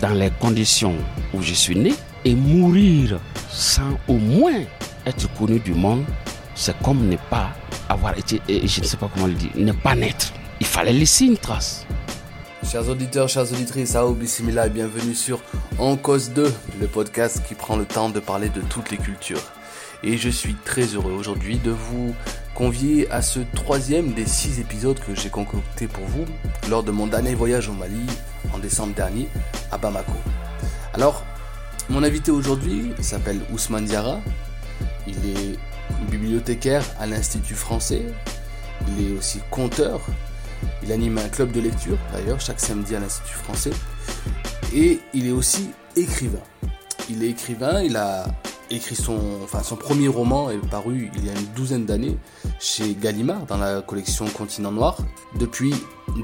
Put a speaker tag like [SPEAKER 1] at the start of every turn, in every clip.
[SPEAKER 1] dans les conditions où je suis né et mourir sans au moins être connu du monde, c'est comme ne pas avoir été, je ne sais pas comment le dire, ne pas naître. Il fallait laisser une trace.
[SPEAKER 2] Chers auditeurs, chères auditrices, Sao Bismillah et bienvenue sur En Cause 2, le podcast qui prend le temps de parler de toutes les cultures. Et je suis très heureux aujourd'hui de vous convier à ce troisième des six épisodes que j'ai concocté pour vous lors de mon dernier voyage au Mali en décembre dernier à Bamako. Alors, mon invité aujourd'hui s'appelle Ousmane Diarra. Il est bibliothécaire à l'Institut français. Il est aussi conteur. Il anime un club de lecture, d'ailleurs, chaque samedi à l'Institut français. Et il est aussi écrivain. Il est écrivain, il a écrit son, premier roman est paru il y a une douzaine d'années chez Gallimard dans la collection Continent Noir. Depuis,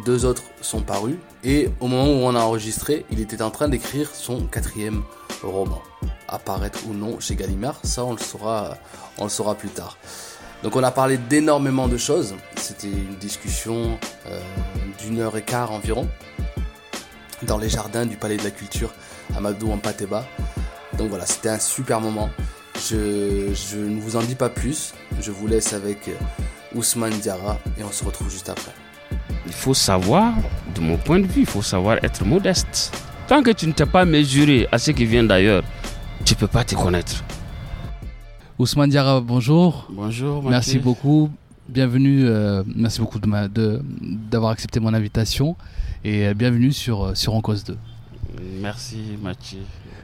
[SPEAKER 2] deux autres sont parus. Et au moment où on a enregistré, il était en train d'écrire son quatrième roman. Apparaître ou non chez Gallimard, ça on le saura, on le saura plus tard. Donc on a parlé d'énormément de choses. C'était une discussion euh, d'une heure et quart environ dans les jardins du Palais de la Culture Amadou en Pateba. Donc voilà, c'était un super moment. Je, je, ne vous en dis pas plus. Je vous laisse avec Ousmane Diarra et on se retrouve juste après.
[SPEAKER 1] Il faut savoir, de mon point de vue, il faut savoir être modeste. Tant que tu ne t'es pas mesuré à ce qui vient d'ailleurs, tu ne peux pas te connaître.
[SPEAKER 3] Ousmane Diarra, bonjour.
[SPEAKER 1] Bonjour.
[SPEAKER 3] Merci
[SPEAKER 1] Mathieu.
[SPEAKER 3] beaucoup. Bienvenue. euh, merci beaucoup d'avoir de, d'avoir accepté mon invitation et euh, bienvenue sur, euh, sur En Cause 2.
[SPEAKER 1] Merci Mathieu.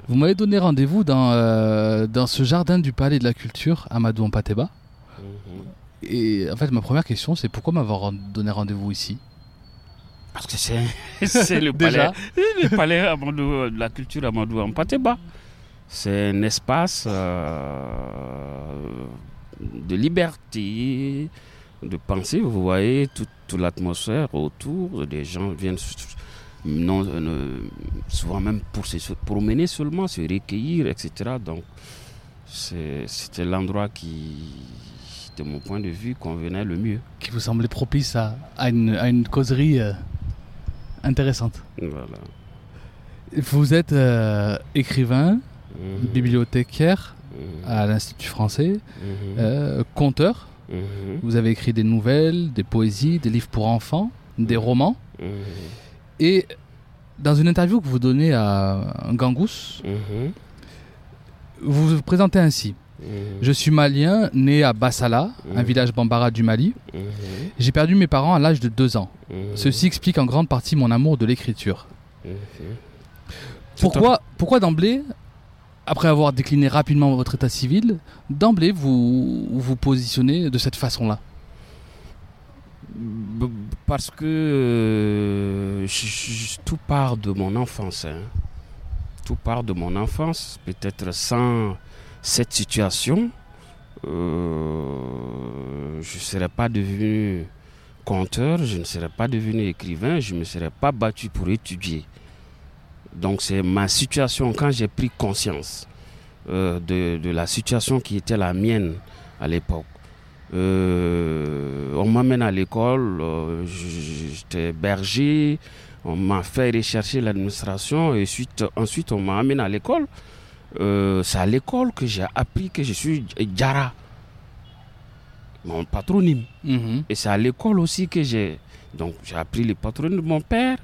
[SPEAKER 3] Vous m'avez donné rendez-vous dans, euh, dans ce jardin du Palais de la Culture, Amadou en Pateba.
[SPEAKER 1] Mhm.
[SPEAKER 3] Et en fait, ma première question, c'est pourquoi m'avoir donné rendez-vous ici?
[SPEAKER 1] Parce que c'est c'est le palais, le palais Amadou- de la culture Amadou en Pateba. C'est un espace euh, de liberté, de pensée. Vous voyez toute, toute l'atmosphère autour. Des gens viennent non, euh, souvent même pour se promener seulement, se recueillir, etc. Donc c'était l'endroit qui, de mon point de vue, convenait le mieux.
[SPEAKER 3] qui vous semblait propice à, à une, à une causerie euh, intéressante.
[SPEAKER 1] Voilà.
[SPEAKER 3] Vous êtes euh, écrivain,
[SPEAKER 1] Mhm.
[SPEAKER 3] bibliothécaire
[SPEAKER 1] Mhm.
[SPEAKER 3] à l'Institut français,
[SPEAKER 1] Mhm.
[SPEAKER 3] conteur. Vous avez écrit des nouvelles, des poésies, des livres pour enfants, des romans. Et dans une interview que vous donnez à Gangous,
[SPEAKER 1] Mhm.
[SPEAKER 3] vous vous présentez ainsi.
[SPEAKER 1] Mhm.
[SPEAKER 3] Je suis malien, né à Bassala, un
[SPEAKER 1] Mhm.
[SPEAKER 3] village bambara du Mali. J'ai perdu mes parents à l'âge de 2 ans. Ceci explique en grande partie mon amour de l'écriture. Pourquoi, pourquoi d'emblée, après avoir décliné rapidement votre état civil, d'emblée vous vous positionnez de cette façon-là?
[SPEAKER 1] Parce que euh, tout part de mon enfance. hein. Tout part de mon enfance. Peut-être sans cette situation, euh, je ne serais pas devenu conteur, je ne serais pas devenu écrivain, je ne me serais pas battu pour étudier. Donc c'est ma situation quand j'ai pris conscience euh, de la situation qui était la mienne à l'époque. Euh, on m'amène à l'école, euh, j'étais berger, on m'a fait rechercher l'administration et suite, ensuite on m'a amené à l'école. Euh, c'est à l'école que j'ai appris que je suis Djara, mon patronyme.
[SPEAKER 3] Mhm.
[SPEAKER 1] Et c'est à l'école aussi que j'ai donc j'ai appris le patronyme de mon père,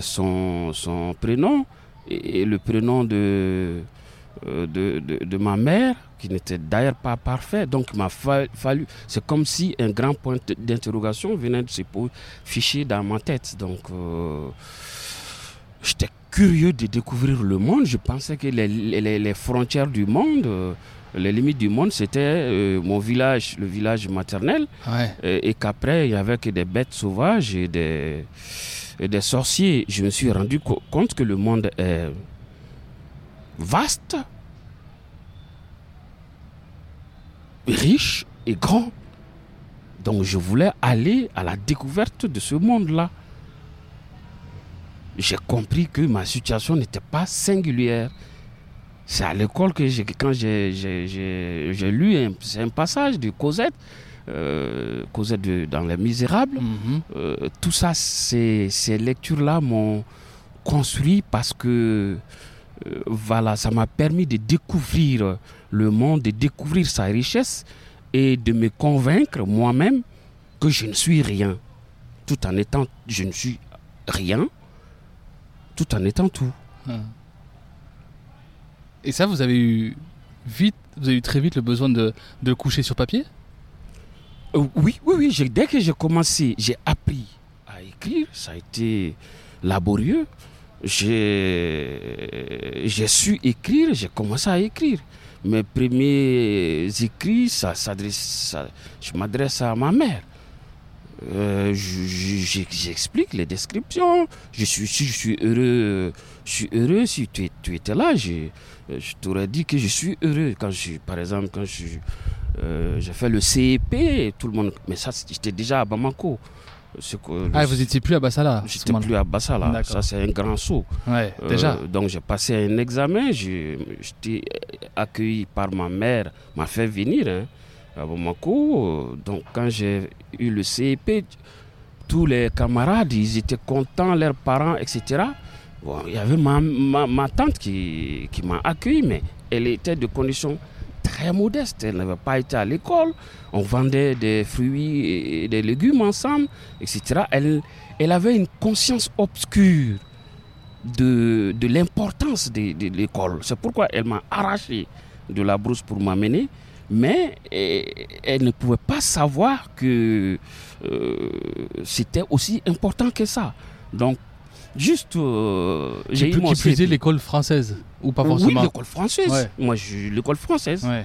[SPEAKER 1] son, son prénom et, et le prénom de, de, de, de ma mère, qui n'était d'ailleurs pas parfait. Donc il m'a fa- fallu, c'est comme si un grand point d'interrogation venait de se ficher dans ma tête. Donc euh, j'étais curieux de découvrir le monde. Je pensais que les, les- les frontières du monde, euh, les limites du monde, c'était euh, mon village, le village maternel,
[SPEAKER 3] Ouais.
[SPEAKER 1] et, et qu'après, il n'y avait que des bêtes sauvages et des, et des sorciers. Je me suis rendu co- compte que le monde est, vaste, riche et grand. Donc je voulais aller à la découverte de ce monde-là. J'ai compris que ma situation n'était pas singulière. C'est à l'école que j'ai- quand j'ai lu un, passage de Cosette, euh, Cosette de- dans Les Misérables.
[SPEAKER 3] Mhm.
[SPEAKER 1] Euh, tout ça, ces, ces lectures-là m'ont construit parce que euh, voilà, ça m'a permis de découvrir le monde, de découvrir sa richesse et de me convaincre moi-même que je ne suis rien, tout en étant je ne suis rien, tout en étant tout.
[SPEAKER 3] Ah. Et ça, vous avez eu vite, vous avez eu très vite le besoin de, de le coucher sur papier?
[SPEAKER 1] Euh, oui, oui, oui. dès que j'ai commencé, j'ai appris à écrire. Ça a été laborieux. J'ai su écrire. J'ai commencé à écrire. Mes premiers écrits, ça, ça- je m'adresse à ma mère. Euh, je- je- je- J'explique les descriptions. Je suis, je suis heureux, je suis heureux. Si tu, tu étais là, je, je t'aurais dit que je suis heureux. Quand je, par exemple, quand je, euh, j'ai fait le CEP, tout le monde. Mais ça, j'étais déjà à Bamako.
[SPEAKER 3] Ah, vous étiez plus à Bassala
[SPEAKER 1] J'étais plus à Bassala. Ça, c'est un grand saut.
[SPEAKER 3] Ouais,
[SPEAKER 1] Euh,
[SPEAKER 3] déjà.
[SPEAKER 1] donc, j'ai passé un examen. J'étais accueilli par ma mère, m'a fait venir hein, à Bamako. Donc, quand j'ai eu le CEP, tous les camarades, ils étaient contents, leurs parents, etc. Bon, il y avait ma, ma, ma tante qui, qui m'a accueilli, mais elle était de conditions très modestes. Elle n'avait pas été à l'école. On vendait des fruits et des légumes ensemble, etc. Elle, elle avait une conscience obscure de, de l'importance de, de l'école. C'est pourquoi elle m'a arraché de la brousse pour m'amener. Mais eh, elle ne pouvait pas savoir que euh, c'était aussi important que ça. Donc, juste, euh, j'ai eu mon
[SPEAKER 3] l'école française ou pas
[SPEAKER 1] Oui,
[SPEAKER 3] forcément
[SPEAKER 1] l'école française.
[SPEAKER 3] Ouais.
[SPEAKER 1] Moi, j'ai eu l'école française.
[SPEAKER 3] Ouais.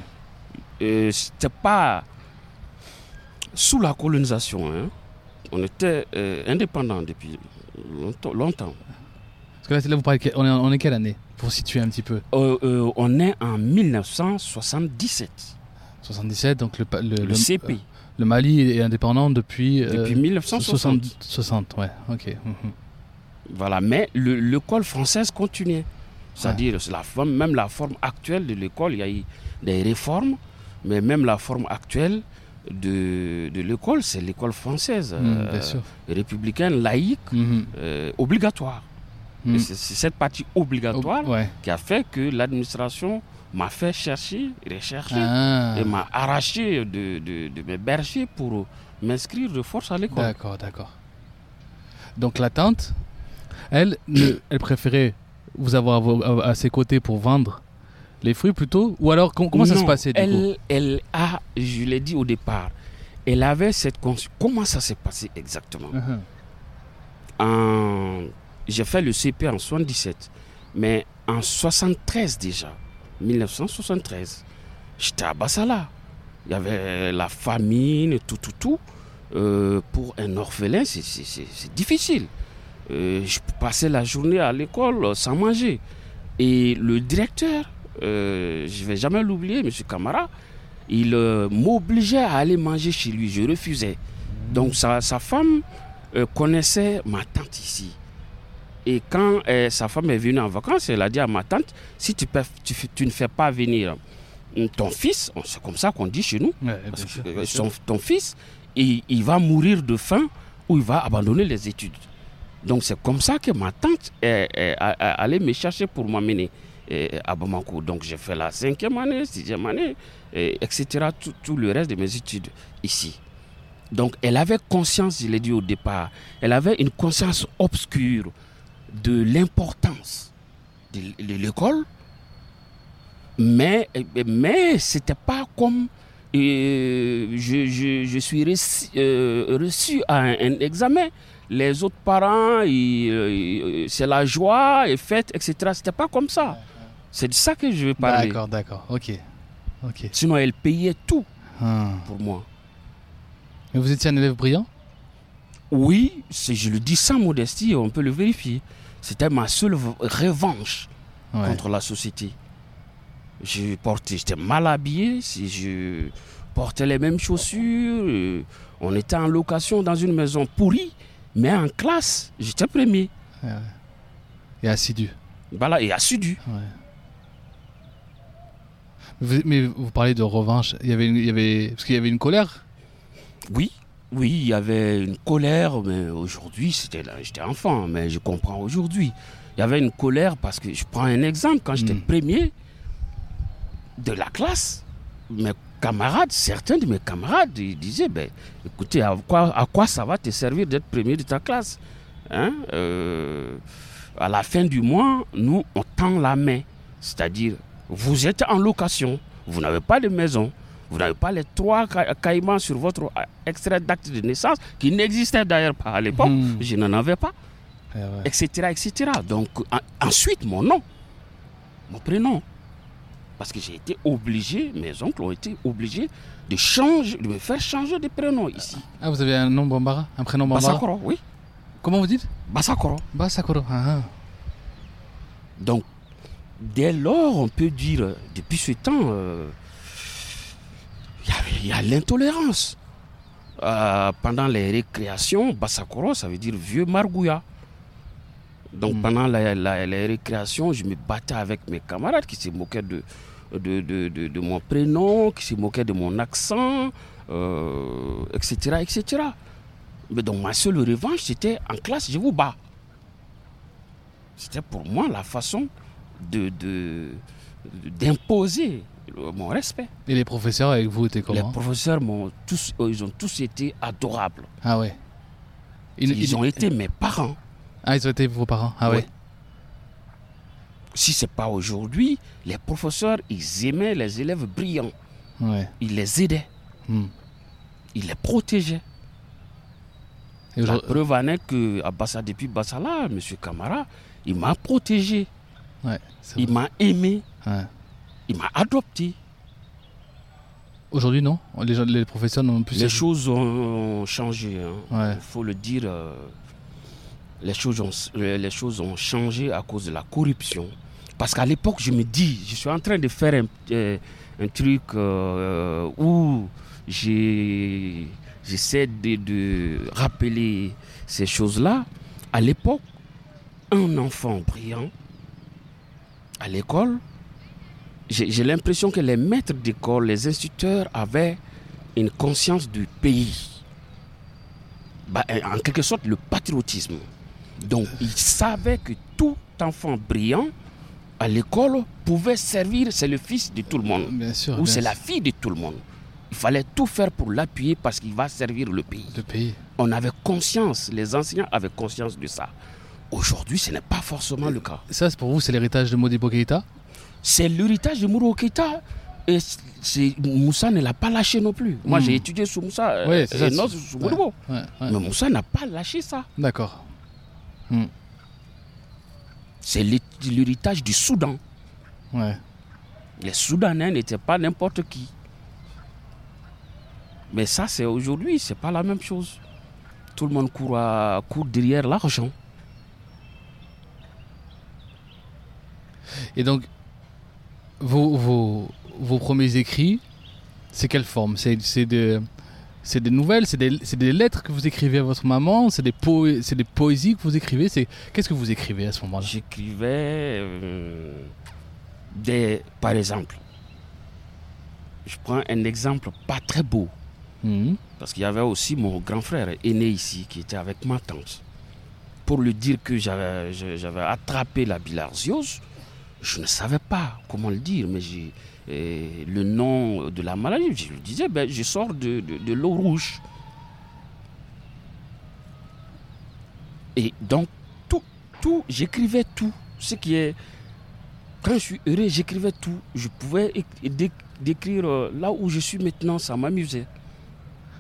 [SPEAKER 1] Euh, c'était pas sous la colonisation. hein. On était euh, indépendant depuis longtemps. longtemps.
[SPEAKER 3] Parce que là, là, vous parlez, on est, on est quelle année? Pour situer un petit peu.
[SPEAKER 1] Euh, on est en 1977.
[SPEAKER 3] 77, donc le, le,
[SPEAKER 1] Le,
[SPEAKER 3] le-
[SPEAKER 1] CP.
[SPEAKER 3] le Mali est indépendant depuis.
[SPEAKER 1] depuis 1960.
[SPEAKER 3] 60, 60, ouais, ok.
[SPEAKER 1] Voilà, mais le- l'école française continuait. C'est-à-dire, c'est la forme, même la forme actuelle de l'école, il y a eu des réformes, mais même la forme actuelle de, de l'école, c'est l'école française,
[SPEAKER 3] Mm,
[SPEAKER 1] euh, républicaine, laïque,
[SPEAKER 3] Mhm.
[SPEAKER 1] euh, obligatoire.
[SPEAKER 3] Mm.
[SPEAKER 1] C'est cette partie obligatoire
[SPEAKER 3] ouais.
[SPEAKER 1] qui a fait que l'administration m'a fait chercher, rechercher,
[SPEAKER 3] Ah,
[SPEAKER 1] et m'a arraché de, de, de mes bergers pour m'inscrire de force à l'école.
[SPEAKER 3] d'accord, d'accord. Donc la tante, elle, elle préférait vous avoir à, vos- à- à ses côtés pour vendre les fruits plutôt Ou alors, com- comment ça se passait du coup?
[SPEAKER 1] elle, elle a, je l'ai dit au départ, elle avait cette conscience. Comment ça s'est passé exactement? En- J'ai fait le CP en 77, mais en 73 déjà, 1973, j'étais à Bassala. Il y avait la famine, tout, tout, tout. Euh, pour un orphelin, c'est difficile. Euh, je passais la journée à l'école sans manger. Et le directeur, euh, je ne vais jamais l'oublier, M. Camara, il euh, m'obligeait à aller manger chez lui. Je refusais. Donc sa, sa femme connaissait ma tante ici. Et quand euh, sa femme est venue en vacances, elle a dit à ma tante, si tu, peux, tu, fais- tu ne fais pas venir ton fils, c'est comme ça qu'on dit chez nous,
[SPEAKER 3] Ouais,
[SPEAKER 1] parce que son- ton fils, il, il va mourir de faim ou il va abandonner les études. Donc c'est comme ça que ma tante est, est- a- allait me chercher pour m'amener euh, à Bamako. Donc j'ai fait la cinquième année, sixième année, et etc. Tout, le reste de mes études ici. Donc elle avait conscience, je l'ai dit au départ, elle avait une conscience obscure de l'importance de, l'école, mais, mais c'était pas comme euh, je, suis reçu, euh, à un examen. Les autres parents, c'est la joie et fête, etc. C'était pas comme ça. C'est de ça que je veux parler.
[SPEAKER 3] D'accord, d'accord, ok. ok.
[SPEAKER 1] Sinon, elle payait tout
[SPEAKER 3] Ah.
[SPEAKER 1] pour moi.
[SPEAKER 3] Mais vous étiez un élève brillant?
[SPEAKER 1] Oui, je le dis sans modestie, on peut le vérifier. C'était ma seule revanche
[SPEAKER 3] Ouais.
[SPEAKER 1] contre la société. Je portais, j'étais mal habillé, si je portais les mêmes chaussures. euh, on était en location dans une maison pourrie, mais en classe, j'étais premier.
[SPEAKER 3] Et assidu.
[SPEAKER 1] Voilà, et assidu.
[SPEAKER 3] Ouais. Vous- mais vous parlez de revanche. Il y avait, une- il y avait, parce qu'il y avait une colère?
[SPEAKER 1] Oui, oui, il y avait une colère, mais aujourd'hui, c'était là, j'étais enfant, mais je comprends aujourd'hui. Il y avait une colère parce que je prends un exemple, quand j'étais
[SPEAKER 3] Mm.
[SPEAKER 1] premier de la classe, mes camarades, certains de mes camarades, ils disaient, ben, écoutez, à quoi, à quoi ça va te servir d'être premier de ta classe Hein, euh, À la fin du mois, nous, on tend la main, c'est-à-dire, vous êtes en location, vous n'avez pas de maison, vous n'avez pas les trois ca- caïmans sur votre euh, extrait d'acte de naissance, qui n'existait d'ailleurs pas à l'époque,
[SPEAKER 3] Hmm.
[SPEAKER 1] je n'en avais pas,
[SPEAKER 3] Eh ouais.
[SPEAKER 1] etc. etc. Donc en- ensuite, mon nom, mon prénom. Parce que j'ai été obligé, mes oncles ont été obligés de changer, de me faire changer de prénom ici.
[SPEAKER 3] Ah, vous avez un nom Bambara? Un prénom Bambara?
[SPEAKER 1] Basakoro, oui.
[SPEAKER 3] Comment vous dites?
[SPEAKER 1] Basakoro.
[SPEAKER 3] Basakoro. Ah, ah.
[SPEAKER 1] Donc, dès lors, on peut dire, euh, depuis ce temps, euh, il y a- il y a, l'intolérance. Euh, pendant les récréations, Basakoro, ça veut dire vieux Margouya. Donc,
[SPEAKER 3] Mm.
[SPEAKER 1] pendant la- la- les récréations, je me battais avec mes camarades qui se moquaient de, de, de- de- de mon prénom, qui se moquaient de mon accent, euh, etc., etc. Mais donc, ma seule revanche, c'était en classe, je vous bats. C'était pour moi la façon de, de- d'imposer mon respect.
[SPEAKER 3] Et les professeurs avec vous étaient
[SPEAKER 1] Les
[SPEAKER 3] comment?
[SPEAKER 1] professeurs m'ont tous, euh, ils ont tous été adorables.
[SPEAKER 3] Ah ouais.
[SPEAKER 1] Ils, ont été mes parents.
[SPEAKER 3] Ah, ils ont été vos parents. Ah
[SPEAKER 1] Ouais.
[SPEAKER 3] ouais.
[SPEAKER 1] Si c'est pas aujourd'hui, les professeurs, ils aimaient les élèves brillants.
[SPEAKER 3] Ouais.
[SPEAKER 1] Ils les aidaient,
[SPEAKER 3] Hmm.
[SPEAKER 1] ils les protégeaient.
[SPEAKER 3] Et
[SPEAKER 1] La preuve en est que à Bassa, depuis Bassala, M. Camara, il m'a protégé,
[SPEAKER 3] Ouais,
[SPEAKER 1] il m'a aimé,
[SPEAKER 3] Ouais.
[SPEAKER 1] il m'a adopté.
[SPEAKER 3] Aujourd'hui, non? Les, gens- les professeurs n'ont plus.
[SPEAKER 1] Les choses ont changé. hein. Il faut le dire. euh, les, choses ont, les choses ont changé à cause de la corruption. Parce qu'à l'époque, je me dis, je suis en train de faire un, euh, truc euh, où j'ai- j'essaie de, rappeler ces choses-là. À l'époque, un enfant brillant à l'école, j'ai j'ai l'impression que les maîtres d'école, les instituteurs avaient une conscience du pays. Bah, en quelque sorte, le patriotisme. Donc, ils savaient que tout enfant brillant à l'école pouvait servir, c'est le fils de tout le monde,
[SPEAKER 3] Bien sûr.
[SPEAKER 1] ou c'est la fille de tout le monde. Il fallait tout faire pour l'appuyer parce qu'il va servir le pays.
[SPEAKER 3] Le pays.
[SPEAKER 1] On avait conscience, les enseignants avaient conscience de ça. Aujourd'hui, ce n'est pas forcément le cas.
[SPEAKER 3] Ça, c'est pour vous, c'est l'héritage de Modibo Keïta
[SPEAKER 1] C'est l'héritage de Mouro Keïta. Et Moussa ne l'a pas lâché non plus. Moi,
[SPEAKER 3] Hmm.
[SPEAKER 1] j'ai étudié sous Moussa euh,
[SPEAKER 3] c'est ça,
[SPEAKER 1] et non sous
[SPEAKER 3] ouais.
[SPEAKER 1] Modibo.
[SPEAKER 3] Ouais, ouais.
[SPEAKER 1] Mais Moussa n'a pas lâché ça.
[SPEAKER 3] D'accord.
[SPEAKER 1] C'est l'hé- l'héritage du Soudan.
[SPEAKER 3] Ouais.
[SPEAKER 1] Les Soudanais n'étaient pas n'importe qui. Mais ça, c'est aujourd'hui, c'est pas la même chose. Tout le monde court, à- court derrière l'argent.
[SPEAKER 3] Et donc, vos, vos, vos premiers écrits, c'est quelle forme? C'est de- c'est des nouvelles, c'est des, lettres que vous écrivez à votre maman, c'est des, poésies que vous écrivez. C'est Qu'est-ce que vous écrivez à ce moment-là?
[SPEAKER 1] J'écrivais euh, des. Par exemple, je prends un exemple pas très beau.
[SPEAKER 3] Mhm.
[SPEAKER 1] Parce qu'il y avait aussi mon grand frère aîné ici qui était avec ma tante. Pour lui dire que j'avais attrapé la bilharziose, je ne savais pas comment le dire, mais j'ai euh, le nom de la maladie. Je lui disais, ben, je sors de, de- de l'eau rouge. Et donc, tout, tout, j'écrivais tout. Ce qui est. Quand je suis heureux, j'écrivais tout. Je pouvais éc- dé- décrire euh, là où je suis maintenant, ça m'amusait.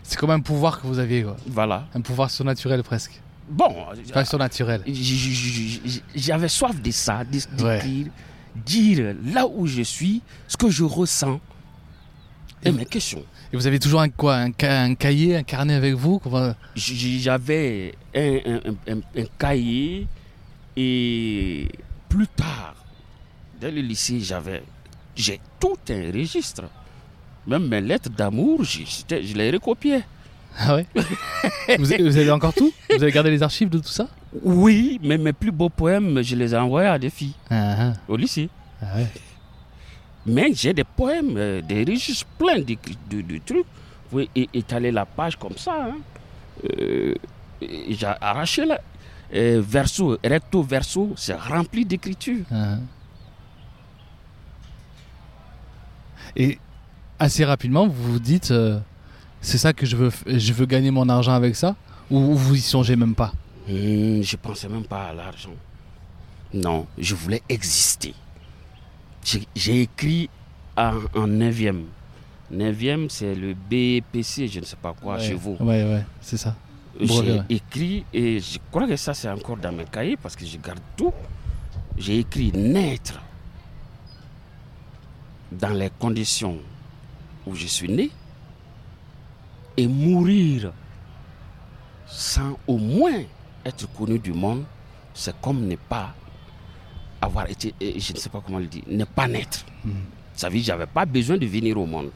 [SPEAKER 3] C'est comme un pouvoir que vous aviez, quoi.
[SPEAKER 1] Voilà.
[SPEAKER 3] Un pouvoir surnaturel presque.
[SPEAKER 1] Bon,
[SPEAKER 3] Enfin, surnaturel.
[SPEAKER 1] j'avais soif de ça,
[SPEAKER 3] Ouais.
[SPEAKER 1] Dire là où je suis, ce que je ressens. Et
[SPEAKER 3] Et
[SPEAKER 1] mes questions.
[SPEAKER 3] Et vous avez toujours un, quoi, un, ca- un cahier, un carnet avec vous
[SPEAKER 1] J'avais un, cahier et plus tard, dès le lycée, j'avais, j'ai tout un registre. Même mes lettres d'amour, je, je les recopiais.
[SPEAKER 3] Ah ouais vous avez encore tout? Vous avez gardé les archives de tout ça?
[SPEAKER 1] Oui, mais mes plus beaux poèmes, je les ai envoyés à des filles
[SPEAKER 3] Ah,
[SPEAKER 1] au lycée.
[SPEAKER 3] ah, ouais.
[SPEAKER 1] Mais j'ai des poèmes, euh, des pleins d'écrit- de, de trucs. Vous pouvez étaler la page comme ça. hein. Euh, j'ai arraché là. Euh, verso, recto, verso, c'est rempli d'écriture.
[SPEAKER 3] Ah. Et assez rapidement, vous vous dites, c'est ça que je veux, je veux gagner mon argent avec ça? Ou vous y songez même pas?
[SPEAKER 1] Hmm, je pensais même pas à l'argent. Non, je voulais exister. J'ai- écrit en, en 9e. 9e, c'est le BPC, je ne sais pas quoi,
[SPEAKER 3] ouais.
[SPEAKER 1] chez vous.
[SPEAKER 3] Ouais, ouais, c'est ça.
[SPEAKER 1] J'ai écrit, et je crois que ça c'est encore dans mes cahiers parce que je garde tout. J'ai écrit naître dans les conditions où je suis né et mourir sans au moins être connu du monde, c'est comme ne pas avoir été, euh, je ne sais pas comment le dire, ne pas naître.
[SPEAKER 3] Mhm.
[SPEAKER 1] Ça veut dire que j'avais pas besoin de venir au monde.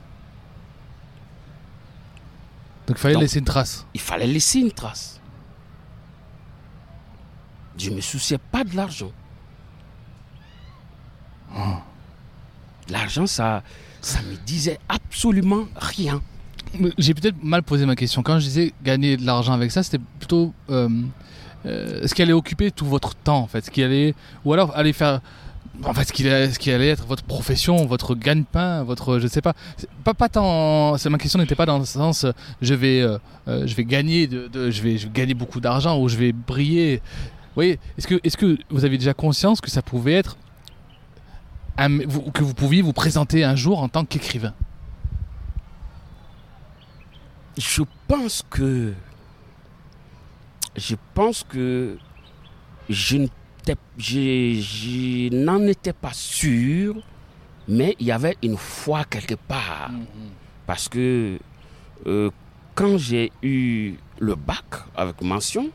[SPEAKER 3] Donc il fallait
[SPEAKER 1] Donc-
[SPEAKER 3] laisser une trace.
[SPEAKER 1] il fallait laisser une trace. Je ne me souciais pas de l'argent. L'argent, ça, ça me disait absolument rien.
[SPEAKER 3] J'ai peut-être mal posé ma question. Quand je disais gagner de l'argent avec ça, c'était plutôt euh, euh, ce qui allait occuper tout votre temps, en fait? Ce qui allait, ou alors aller faire. En fait, ce qui, allait, être votre profession, votre gagne-pain, votre. Je sais pas. Pas, pas tant. Ma question n'était pas dans le sens. Je vais, euh, euh, je vais gagner, je, vais, gagner beaucoup d'argent ou je vais briller. Vous est-ce que, est que vous avez déjà conscience que ça pouvait être. que vous pouviez vous présenter un jour en tant qu'écrivain?
[SPEAKER 1] Je pense que. Je pense que. Je n'en étais pas sûr, mais il y avait une foi quelque part. Parce que euh, quand j'ai eu le bac avec mention,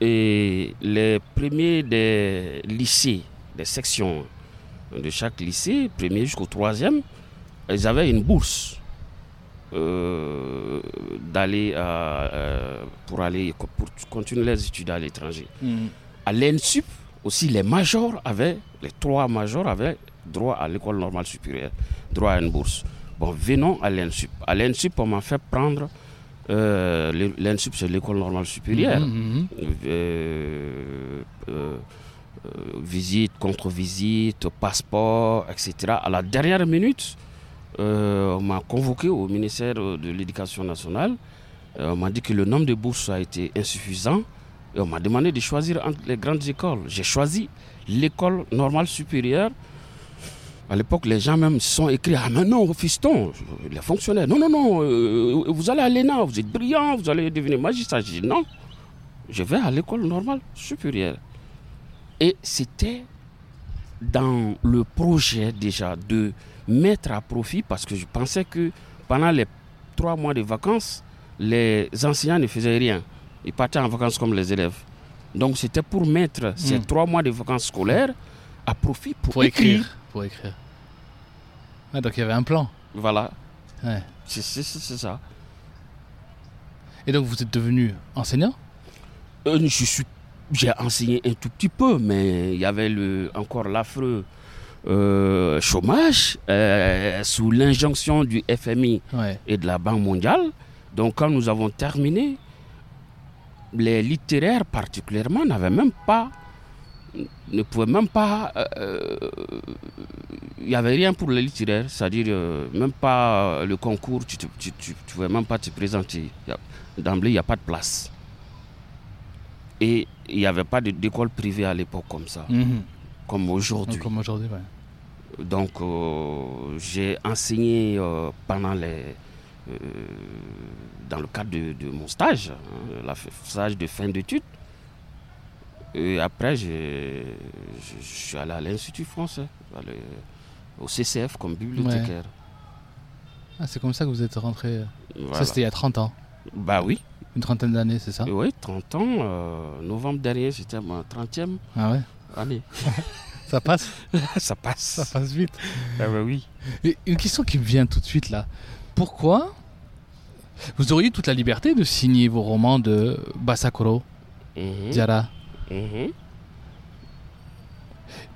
[SPEAKER 1] et les premiers des lycées, des sections de chaque lycée, premier jusqu'au troisième, ils avaient une bourse euh, d'aller euh, pour aller pour continuer les études à l'étranger. À l'ENSUP aussi, les majors avaient, les trois majors avaient droit à l'école normale supérieure, droit à une bourse. Bon, venons à l'ENSUP. À l'ENSUP, on m'a fait prendre, euh, le- l'ENSUP c'est l'école normale supérieure,
[SPEAKER 3] Mhm, mhm.
[SPEAKER 1] Euh, visite, contre-visite, passeport, etc. À la dernière minute, on m'a convoqué au ministère de l'Éducation nationale. Euh, on m'a dit que le nombre de bourses a été insuffisant. Et on m'a demandé de choisir entre les grandes écoles. J'ai choisi l'école normale supérieure. À l'époque, les gens même se sont écrits Ah, mais non, fiston, les fonctionnaires, non, non, non, euh, vous allez à l'ENA, vous êtes brillant, vous allez devenir magistrat. J'ai dit Non, je vais à l'école normale supérieure. Et c'était dans le projet déjà de mettre à profit, parce que je pensais que pendant les trois mois de vacances, les enseignants ne faisaient rien. Ils partaient en vacances comme les élèves. Donc c'était pour mettre ces
[SPEAKER 3] Mm.
[SPEAKER 1] trois mois de vacances scolaires à profit pour,
[SPEAKER 3] Pour
[SPEAKER 1] écrire.
[SPEAKER 3] écrire. Pour écrire. Donc il y avait un plan.
[SPEAKER 1] Voilà,
[SPEAKER 3] Ouais.
[SPEAKER 1] c'est ça.
[SPEAKER 3] Et donc vous êtes devenu enseignant?
[SPEAKER 1] Euh, je suis, j'ai enseigné un tout petit peu, mais il y avait le, encore l'affreux euh, chômage euh, sous l'injonction du FMI
[SPEAKER 3] Ouais.
[SPEAKER 1] et de la Banque mondiale. Donc quand nous avons terminé, les littéraires particulièrement n'avaient même pas, ne pouvaient même pas, euh, euh, il n'y avait rien pour les littéraires, c'est-à-dire euh, même pas euh, le concours, tu ne pouvais même pas te présenter. D'emblée, il n'y a pas de place. Et il n'y avait pas d'école privée à l'époque comme ça,
[SPEAKER 3] Mhm.
[SPEAKER 1] comme aujourd'hui.
[SPEAKER 3] Comme aujourd'hui, ouais.
[SPEAKER 1] Donc, euh, j'ai enseigné euh, pendant les. euh, dans le cadre de, de mon stage, hein, la stage de fin d'études. Et après, je, je suis allé à l'Institut français, au CCF comme bibliothécaire.
[SPEAKER 3] Ah, c'est comme ça que vous êtes rentré.
[SPEAKER 1] Voilà.
[SPEAKER 3] Ça, c'était il y a 30 ans.
[SPEAKER 1] Bah oui,
[SPEAKER 3] Une trentaine d'années, c'est ça?
[SPEAKER 1] Oui, 30 ans. euh, novembre dernier, c'était ma 30e
[SPEAKER 3] Ah ouais?
[SPEAKER 1] année.
[SPEAKER 3] Ça passe
[SPEAKER 1] ça passe.
[SPEAKER 3] Ça passe vite.
[SPEAKER 1] Ah bah oui.
[SPEAKER 3] Et une question qui me vient tout de suite là. Pourquoi vous auriez toute la liberté de signer vos romans de Basakoro,
[SPEAKER 1] Mhm,
[SPEAKER 3] Diarra
[SPEAKER 1] mhm.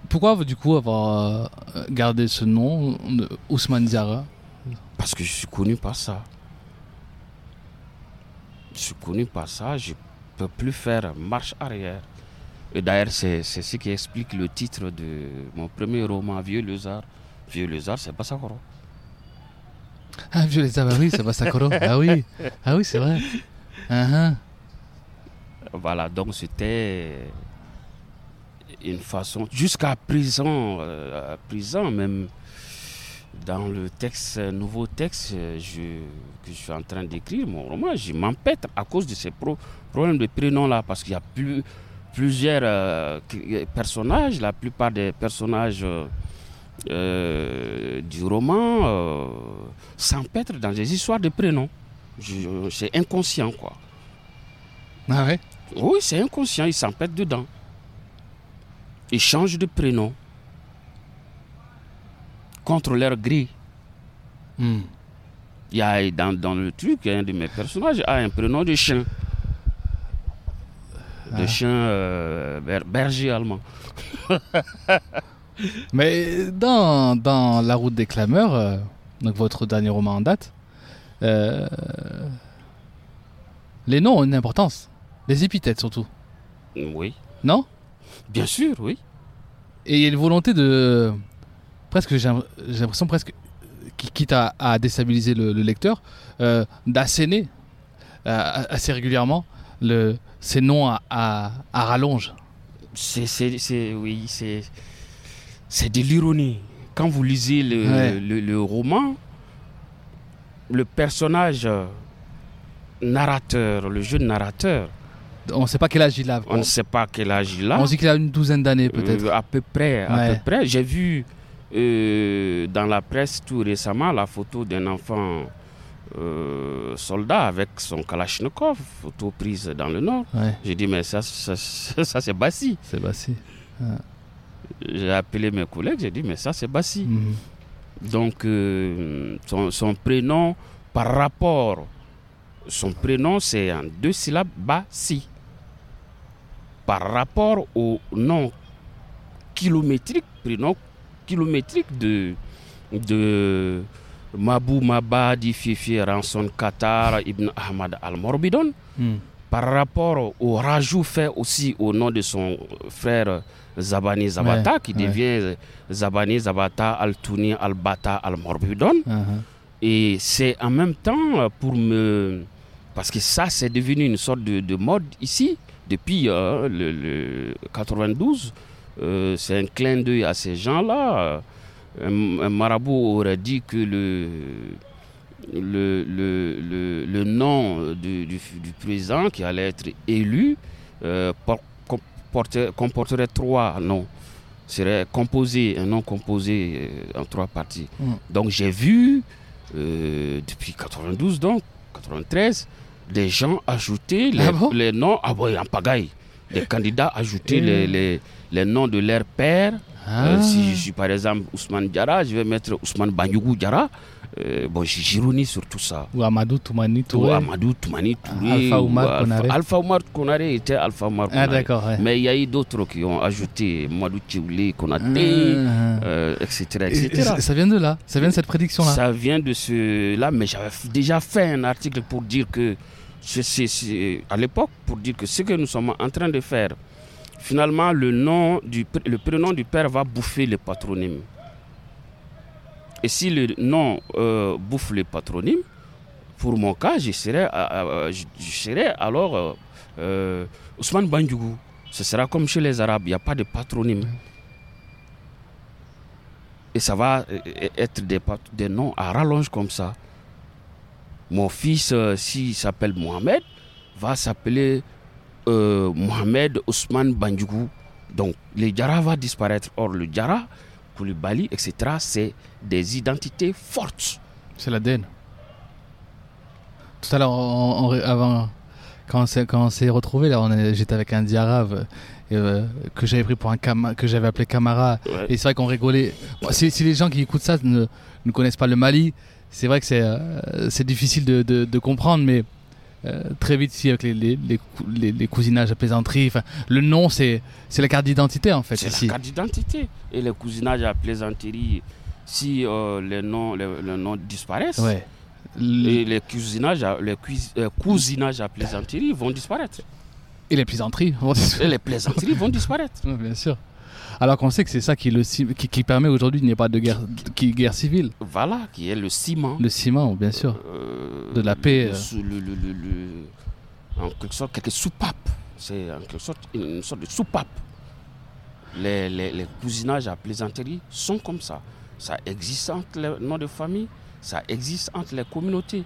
[SPEAKER 3] Pourquoi du coup avoir euh, gardé ce nom de Ousmane Diarra?
[SPEAKER 1] Parce que je suis connu par ça. Je suis connu par ça, je peux plus faire marche arrière. Et d'ailleurs, c'est c'est ce qui explique le titre de mon premier roman, Vieux Lézard. Vieux Lézard, c'est quoi.
[SPEAKER 3] Ah, Violet ah bah oui, c'est Basakoro. ah oui, ah oui, c'est vrai. Ah.
[SPEAKER 1] Voilà, donc c'était une façon, jusqu'à présent, euh, à présent même, dans le texte, nouveau texte je, que je suis en train d'écrire, mon roman, je m'empêtre à cause de ces pro- problèmes de prénoms-là, parce qu'il y a plus, plusieurs euh, qui- personnages, la plupart des personnages euh, euh, du roman euh, s'empêtrent dans des histoires de prénoms. C'est inconscient, quoi.
[SPEAKER 3] Ah ouais?
[SPEAKER 1] Oui, c'est inconscient, ils s'empêtrent dedans. Ils changent de prénom. Contre leur gré.
[SPEAKER 3] Hmm.
[SPEAKER 1] Il y a dans, dans le truc, un de mes personnages a un prénom de chien. De
[SPEAKER 3] Ah.
[SPEAKER 1] chien euh, ber- berger allemand.
[SPEAKER 3] Mais dans, dans La route des clameurs, euh, donc votre dernier roman en date, euh, les noms ont une importance. Les épithètes surtout.
[SPEAKER 1] Oui,
[SPEAKER 3] Non?
[SPEAKER 1] Bien sûr, oui.
[SPEAKER 3] Et il y a une volonté de. Presque, j'ai l'impression presque. qui- Quitte à, à déstabiliser le, le lecteur, euh, d'asséner assez régulièrement le, ces noms à, à, à rallonge.
[SPEAKER 1] C'est, c'est, c'est- oui, c'est, c'est de l'ironie. Quand vous lisez le,
[SPEAKER 3] Ouais.
[SPEAKER 1] le, le roman, le personnage euh, narrateur, le jeune narrateur,
[SPEAKER 3] On ne sait pas quel âge il a.
[SPEAKER 1] on ne sait pas quel âge il a.
[SPEAKER 3] On dit qu'il a une douzaine d'années peut-être.
[SPEAKER 1] Euh, à peu près, à
[SPEAKER 3] Ouais.
[SPEAKER 1] peu près. J'ai vu euh, dans la presse tout récemment la photo d'un enfant euh, soldat avec son Kalachnikov, photo prise dans le nord.
[SPEAKER 3] Ouais,
[SPEAKER 1] J'ai dit, mais ça, ça, ça, ça, c'est Bassi.
[SPEAKER 3] c'est Bassi.
[SPEAKER 1] J'ai appelé mes collègues, j'ai dit, mais ça, c'est Bassi.
[SPEAKER 3] Mhm.
[SPEAKER 1] Donc, euh, son, son prénom, par rapport, son prénom, c'est en deux syllabes, Bassi. Par rapport au nom kilométrique, prénom kilométrique de, de Mabou Mabadi Fifi Ranson Qatar Ibn Ahmad Al-Morbidon,
[SPEAKER 3] Mhm.
[SPEAKER 1] par rapport au rajout fait aussi au nom de son frère Zabani Zabata,
[SPEAKER 3] Ouais,
[SPEAKER 1] qui
[SPEAKER 3] ouais.
[SPEAKER 1] devient Zabani Zabata Al-Touni Al-Bata Al-Morbidon.
[SPEAKER 3] Ah.
[SPEAKER 1] Et c'est en même temps euh, pour me... Parce que ça, c'est devenu une sorte de, de mode ici, depuis euh, le, le 92. Euh, c'est un clin d'œil à ces gens-là. Un, un marabout aurait dit que le, le, le, le, le nom du, du, du président qui allait être élu euh, por- comporterait trois noms. Serait composé, un nom composé euh, en trois parties.
[SPEAKER 3] Mm.
[SPEAKER 1] Donc j'ai vu, euh, depuis 92 donc, 93, des gens ajouter les,
[SPEAKER 3] Ah bon?
[SPEAKER 1] les noms, ah ouais, en pagaille. Les candidats ajouter les, les, les noms de leur père.
[SPEAKER 3] Ah.
[SPEAKER 1] Euh, si je suis par exemple Ousmane Diarra, je vais mettre Ousmane Banyugou Diarra. Euh, bon, j'ironie sur tout ça.
[SPEAKER 3] Ou Amadou Toumani
[SPEAKER 1] Ou
[SPEAKER 3] Touré.
[SPEAKER 1] Amadou Toumani Touré.
[SPEAKER 3] Alpha
[SPEAKER 1] ou
[SPEAKER 3] Oumar Konaré.
[SPEAKER 1] Alpha Oumar Konaré était Alpha Oumar
[SPEAKER 3] Ah
[SPEAKER 1] Konaré.
[SPEAKER 3] d'accord, ouais.
[SPEAKER 1] Mais il y a eu d'autres qui ont ajouté Madou Tchoulé, Konaté,
[SPEAKER 3] Ah.
[SPEAKER 1] euh, etc.
[SPEAKER 3] Et-
[SPEAKER 1] etc.
[SPEAKER 3] et ça- ça vient de là, ça vient de cette prédiction-là.
[SPEAKER 1] Ça vient de ce là, mais j'avais déjà fait un article pour dire que, c'est- à l'époque, pour dire que ce que nous sommes en train de faire, finalement, le, nom du, le prénom du père va bouffer le patronyme. Et si le nom euh, bouffe le patronyme, pour mon cas, je serais, euh, euh, je, alors euh, Ousmane Bandjougou. Ce sera comme chez les Arabes, il n'y a pas de patronyme. Et ça va être des, des noms à rallonge comme ça. Mon fils, euh, s'il s'appelle Mohamed, va s'appeler euh, Mohamed Ousmane Bandjougou. Donc, le Djara va disparaître. Or, le Djara, Koulibaly, etc., c'est des identités fortes.
[SPEAKER 3] C'est l'ADN. Tout à l'heure, avant quand on s'est, retrouvés, j'étais avec un diarave euh, que j'avais pris pour un cama- que j'avais appelé Camara.
[SPEAKER 1] Ouais.
[SPEAKER 3] Et c'est vrai qu'on rigolait. Bon, si, si les gens qui écoutent ça ne, ne connaissent pas le Mali, c'est vrai que c'est, euh, difficile de, de- de comprendre, mais euh, très vite, ici, avec les, les, les, les- les cousinages à plaisanterie, le nom, c'est, la carte d'identité, en fait,
[SPEAKER 1] C'est la carte d'identité. Et le cousinage à plaisanterie, si euh, les, noms, les, les noms disparaissent,
[SPEAKER 3] Ouais.
[SPEAKER 1] et les cousinages, à, les cuis- euh, cousinages à plaisanterie vont disparaître.
[SPEAKER 3] Et les plaisanteries.
[SPEAKER 1] Et les plaisanteries vont disparaître.
[SPEAKER 3] Ouais, bien sûr. Alors qu'on sait que c'est ça qui, le, qui, qui permet aujourd'hui qu'il n'y ait pas de guerre, qui, guerre civile.
[SPEAKER 1] Voilà, qui est le ciment.
[SPEAKER 3] Le ciment, bien sûr.
[SPEAKER 1] euh,
[SPEAKER 3] De la paix,
[SPEAKER 1] le
[SPEAKER 3] euh.
[SPEAKER 1] le- le- en quelque sorte, quelques soupapes. C'est en quelque sorte une, sorte de soupape. Les, les, les cousinages à plaisanterie sont comme ça. Ça existe entre les noms de famille, ça existe entre les communautés.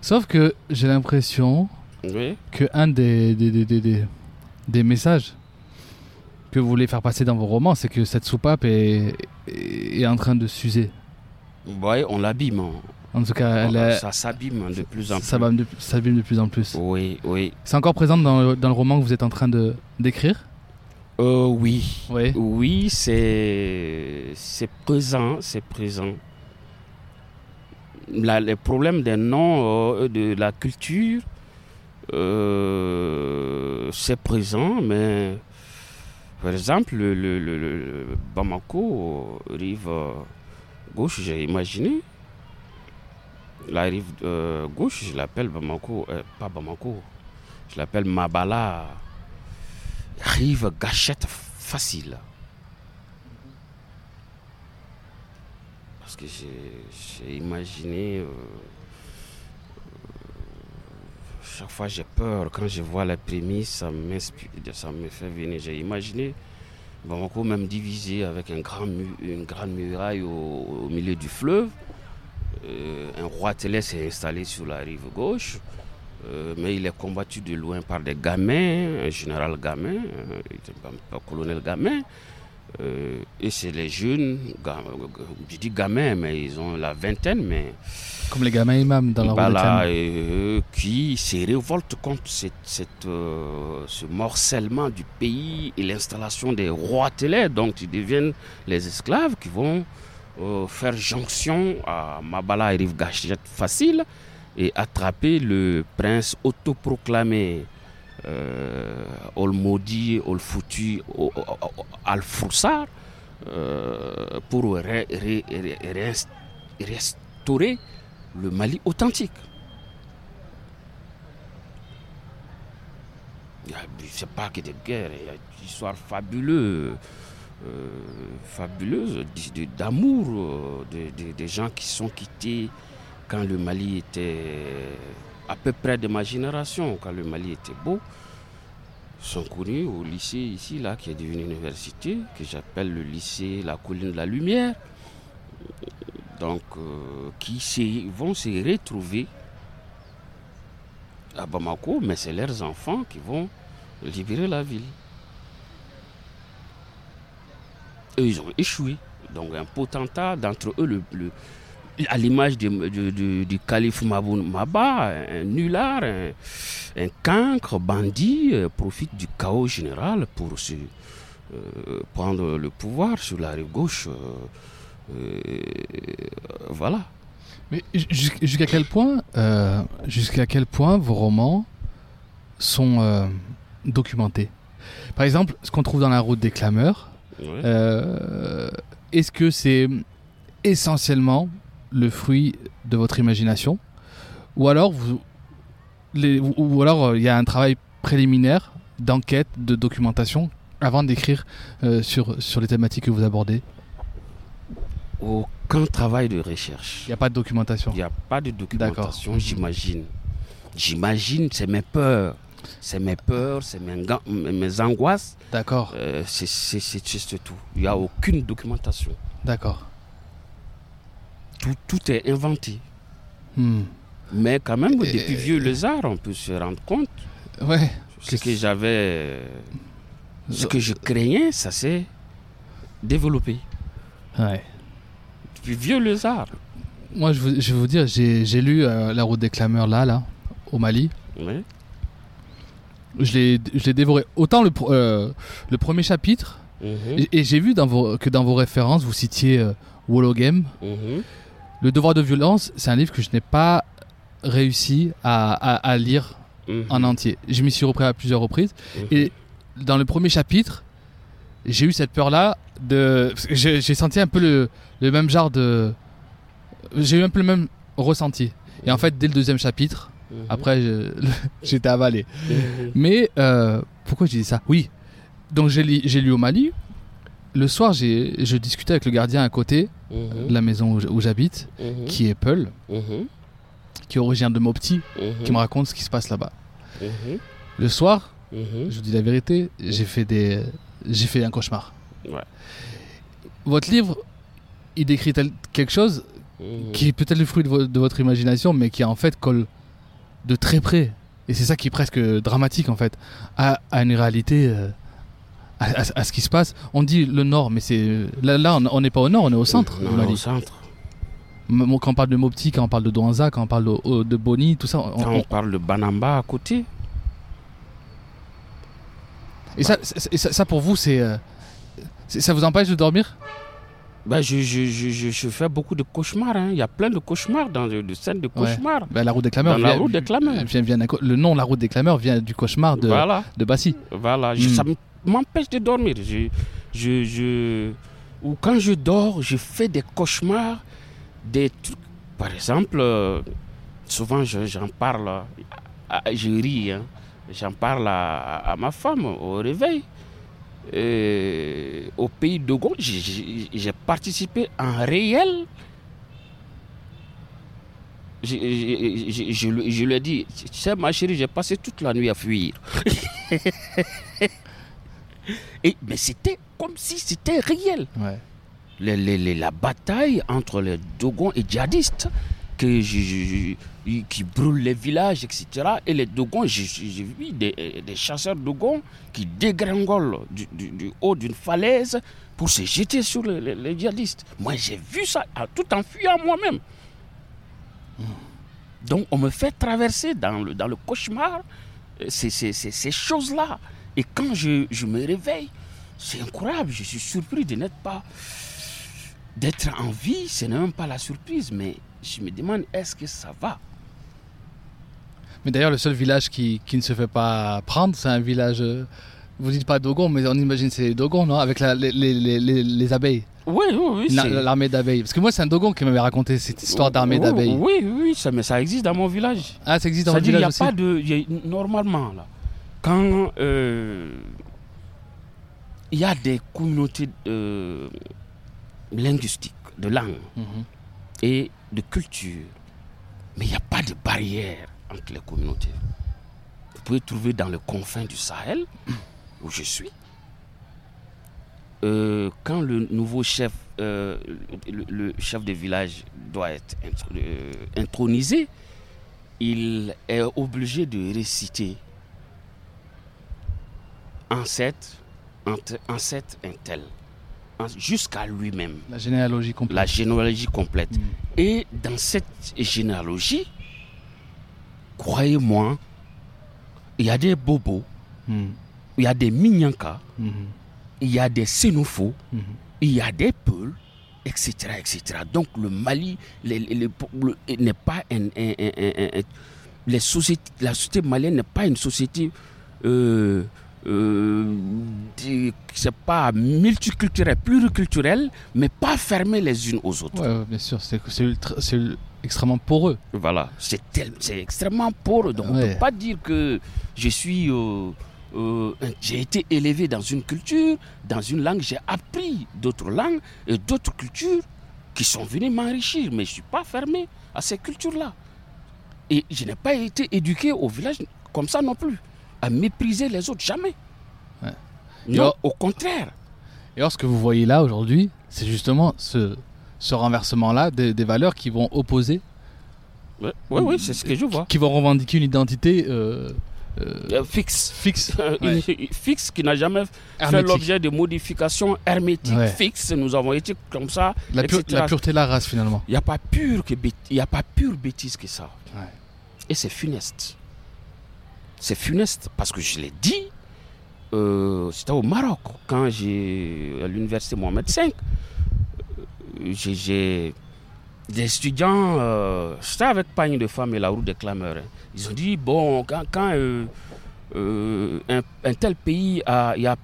[SPEAKER 3] Sauf que j'ai l'impression
[SPEAKER 1] Oui,
[SPEAKER 3] que un des, des, des, des- des messages que vous voulez faire passer dans vos romans, c'est que cette soupape est, est en train de s'user.
[SPEAKER 1] Ouais, on l'abîme.
[SPEAKER 3] En tout cas, elle est-
[SPEAKER 1] ça s'abîme de plus en plus.
[SPEAKER 3] ça s'abîme de, plus en plus.
[SPEAKER 1] Oui, oui.
[SPEAKER 3] C'est encore présent dans, le- dans le roman que vous êtes en train de d'écrire?
[SPEAKER 1] Euh, oui.
[SPEAKER 3] Oui.
[SPEAKER 1] Oui, c'est c'est présent, c'est présent. La- les problèmes des noms, euh, de la culture, euh, c'est présent, mais par exemple, le, le- Bamako, euh, rive euh, gauche, j'ai imaginé. La rive euh, gauche, je l'appelle Bamako, pas Bamako, je l'appelle Mabala rive gâchette facile. Parce que j'ai imaginé. Chaque fois j'ai peur, quand je vois les prémices, ça, ça me fait venir. J'ai imaginé Bamako même divisé avec un grand une grande muraille au, milieu du fleuve. Euh, un roi télé s'est installé sur la rive gauche. Euh, mais il est combattu de loin par des gamins, un général gamin, euh, pas colonel gamin. Euh, et c'est les jeunes, je dis gamins, mais ils ont la vingtaine, mais
[SPEAKER 3] Comme les gamins imams dans la
[SPEAKER 1] voilà, euh, qui se révoltent contre cette, cette, euh, ce morcellement du pays et l'installation des rois télés. Donc ils deviennent les esclaves qui vont euh, faire jonction à Mabala et Rive facile et attraper le prince autoproclamé euh, Ol Maudit, Ol Foutu, Ol- Ol- Ol- Al Froussard euh, pour restaurer le Mali authentique. C'est pas que des guerres, il y a des histoires fabuleuses, euh, de- d'amour de- de- des gens qui sont quittés quand le Mali était à peu près de ma génération, quand le Mali était beau, sont connus au lycée ici, là, qui est devenu université, que j'appelle le lycée La Colline de la Lumière donc euh, qui vont se retrouver à Bamako, mais c'est leurs enfants qui vont libérer la ville. Et ils ont échoué. Donc un potentat d'entre eux, le, le- à l'image de- de- du calife Maboun Maba, un nulard, un, un cancre, bandit, euh, profite du chaos général pour se, euh, prendre le pouvoir sur la rive gauche. euh, voilà.
[SPEAKER 3] Mais jus- jusqu'à quel point, jusqu'à quel point vos romans sont documentés? Par exemple, ce qu'on trouve dans la route des clameurs,
[SPEAKER 1] Ouais.
[SPEAKER 3] est-ce que c'est essentiellement le fruit de votre imagination ou alors vous, les- ou- ou alors euh, il y a un travail préliminaire d'enquête, de documentation avant d'écrire euh, sur, sur les thématiques que vous abordez
[SPEAKER 1] Aucun travail de recherche.
[SPEAKER 3] Il n'y a pas de documentation.
[SPEAKER 1] Il n'y a pas de documentation, j'imagine. J'imagine, c'est mes peurs. C'est mes peurs, c'est mes, mes angoisses.
[SPEAKER 3] D'accord,
[SPEAKER 1] Euh, c'est c'est- c'est juste tout. Il n'y a aucune documentation.
[SPEAKER 3] d'accord.
[SPEAKER 1] Tout, tout est inventé.
[SPEAKER 3] Hmm.
[SPEAKER 1] Mais quand même,
[SPEAKER 3] Et-
[SPEAKER 1] depuis vieux lézard, on peut se rendre compte.
[SPEAKER 3] Ouais.
[SPEAKER 1] Ce que j'avais. Ce que je craignais, ça s'est développé.
[SPEAKER 3] Ouais.
[SPEAKER 1] Depuis vieux lézard.
[SPEAKER 3] Moi, je, vous- je vais vous dire, j'ai lu euh, La route des clameurs là, là, au Mali.
[SPEAKER 1] Ouais.
[SPEAKER 3] Je l'ai dévoré. Autant le, euh, le premier chapitre,
[SPEAKER 1] Mhm.
[SPEAKER 3] et, et j'ai vu dans vos, que dans vos références, vous citiez euh, Wallow Game.
[SPEAKER 1] Mhm.
[SPEAKER 3] Le devoir de violence, c'est un livre que je n'ai pas réussi à, à- à lire
[SPEAKER 1] Mhm.
[SPEAKER 3] en entier. Je m'y suis repris à plusieurs reprises.
[SPEAKER 1] Mhm.
[SPEAKER 3] Et dans le premier chapitre, j'ai eu cette peur-là de. J'ai senti un peu le, le même genre de. J'ai eu un peu le même ressenti. Et en fait, dès le deuxième chapitre,
[SPEAKER 1] Mhm.
[SPEAKER 3] après, j'étais avalé.
[SPEAKER 1] Mhm.
[SPEAKER 3] Mais euh, pourquoi j'ai dit ça? Oui. Donc j'ai lu au Mali. Le soir, j'ai- je discutais avec le gardien à côté
[SPEAKER 1] Mhm.
[SPEAKER 3] de la maison où j'habite,
[SPEAKER 1] Mhm.
[SPEAKER 3] qui est Peul,
[SPEAKER 1] Mhm.
[SPEAKER 3] qui est originaire de Mopti,
[SPEAKER 1] Mhm.
[SPEAKER 3] qui me raconte ce qui se passe là-bas. Le soir, je vous dis la vérité, j'ai fait des, j'ai fait un cauchemar.
[SPEAKER 1] Ouais.
[SPEAKER 3] Votre livre, il décrit quelque chose qui est peut-être le fruit de, vo- de votre imagination, mais qui en fait colle de très près. Et c'est ça qui est presque dramatique en fait, à, à une réalité, euh, à, à- à ce qui se passe. On dit le nord, mais c'est là, là, on- on n'est pas au nord, on est au centre.
[SPEAKER 1] Non,
[SPEAKER 3] du Mali.
[SPEAKER 1] au centre.
[SPEAKER 3] M- Quand on parle de Mopti, quand on parle de Douanza, quand on parle de, de Boni, tout ça. on-
[SPEAKER 1] Quand
[SPEAKER 3] on-
[SPEAKER 1] on parle de Banamba à côté,
[SPEAKER 3] et ça, et ça, ça, pour vous, c'est, euh, c'est- ça vous empêche de dormir?
[SPEAKER 1] Ben, je, je, je, fais beaucoup de cauchemars. hein. Il y a plein de cauchemars, dans, de scènes de
[SPEAKER 3] Ouais.
[SPEAKER 1] cauchemars.
[SPEAKER 3] Ben, La route des clameurs.
[SPEAKER 1] La route des clameurs.
[SPEAKER 3] vient- le nom La route des clameurs vient du cauchemar de,
[SPEAKER 1] Voilà.
[SPEAKER 3] de Bassi.
[SPEAKER 1] Voilà,
[SPEAKER 3] Hmm.
[SPEAKER 1] ça m'empêche de dormir. Je, je, je, ou quand je dors, je fais des cauchemars, des trucs. Par exemple, euh, souvent je- j'en parle, je ris, hein. j'en parle à, ma femme au réveil. Et au pays de Gaulle, j'ai- participé en réel. Je, lui- je lui ai dit, tu sais ma chérie, j'ai passé toute la nuit à fuir. Et, mais c'était comme si c'était réel.
[SPEAKER 3] Ouais.
[SPEAKER 1] Les- les- les- la bataille entre les Dogons et djihadistes que je- je- je- qui brûlent les villages, etc. Et les Dogons, j'ai vu des, des chasseurs Dogons qui dégringolent du, du- du haut d'une falaise pour se jeter sur les, les- les djihadistes. Moi, j'ai vu ça à- tout en fuyant moi-même. Donc, on me fait traverser dans le, dans le cauchemar euh, ces, ces- ces- ces choses-là. Et quand je, je me réveille, c'est incroyable. Je suis surpris de n'être pas. d'être en vie. Ce n'est même pas la surprise, mais je me demande est-ce que ça va?
[SPEAKER 3] Mais d'ailleurs, le seul village qui, qui ne se fait pas prendre, c'est un village. euh, vous dites pas Dogon, mais on imagine c'est Dogon, non? Avec la- les, les, les, les- les abeilles,
[SPEAKER 1] Oui, oui, oui.
[SPEAKER 3] L'armée d'abeilles. Parce que moi, c'est un Dogon qui m'avait raconté cette histoire d'armée
[SPEAKER 1] Oui,
[SPEAKER 3] d'abeilles.
[SPEAKER 1] Oui, oui, oui, ça, mais ça existe dans mon village.
[SPEAKER 3] Ah, ça existe dans le
[SPEAKER 1] C'est-à-dire, il n'y
[SPEAKER 3] village
[SPEAKER 1] a
[SPEAKER 3] aussi?
[SPEAKER 1] pas de. a- normalement, là, quand euh, il y a des communautés euh, linguistiques, de langue
[SPEAKER 3] Mhm.
[SPEAKER 1] et de culture, mais il n'y a pas de barrière entre les communautés. Vous pouvez trouver dans les confins du Sahel, où je suis, euh, quand le nouveau chef, euh, le, le chef de village doit être intro- intronisé, il est obligé de réciter ancêtre, ancêtre un tel, jusqu'à lui-même,
[SPEAKER 3] La généalogie complète.
[SPEAKER 1] la généalogie complète.
[SPEAKER 3] Mhm.
[SPEAKER 1] Et dans cette généalogie, croyez-moi, il y a des bobos,
[SPEAKER 3] Mhm.
[SPEAKER 1] il y a des mignankas,
[SPEAKER 3] Mhm.
[SPEAKER 1] il y a des sénoufos,
[SPEAKER 3] Mhm.
[SPEAKER 1] il y a des peuls, etc. etc. Donc le Mali les- les- les- le- n'est pas un, un- un- un- un- un- les sociétés, la société malienne n'est pas une société euh, euh, c'est pas multiculturelle, pluriculturelle, mais pas fermée les unes aux autres.
[SPEAKER 3] Ouais, bien sûr, c'est extrêmement poreux.
[SPEAKER 1] Voilà, c'est extrêmement pauvre. Donc on ne peut pas dire que je suis. euh, euh, j'ai été élevé dans une culture, dans une langue, j'ai appris d'autres langues et d'autres cultures qui sont venues m'enrichir, mais je ne suis pas fermé à ces cultures-là. Et je n'ai pas été éduqué au village comme ça non plus, à mépriser les autres, jamais.
[SPEAKER 3] Ouais.
[SPEAKER 1] Non,
[SPEAKER 3] alors-
[SPEAKER 1] au contraire.
[SPEAKER 3] Et alors, ce que vous voyez là aujourd'hui, c'est justement ce, ce renversement-là des, des valeurs qui vont opposer,
[SPEAKER 1] Oui, oui, c'est ce que je vois.
[SPEAKER 3] qui vont revendiquer une identité euh, euh,
[SPEAKER 1] Euh, fixe.
[SPEAKER 3] fixe, Ouais.
[SPEAKER 1] fixe qui n'a jamais fait l'objet de modifications hermétiques
[SPEAKER 3] Ouais.
[SPEAKER 1] fixes. Nous avons été comme ça.
[SPEAKER 3] La, pu-
[SPEAKER 1] etc.
[SPEAKER 3] la pureté de la race finalement.
[SPEAKER 1] Il n'y a pas pure que y a pas pure bêtise que ça.
[SPEAKER 3] Ouais.
[SPEAKER 1] et c'est funeste. C'est funeste parce que je l'ai dit, euh, c'était au Maroc, quand j'ai à l'université Mohamed V, euh, j'ai- des étudiants, euh, j'étais avec Pagne de femmes et la roue des clameurs. hein. Ils ont dit, bon, quand, euh, un, tel pays, a- il y a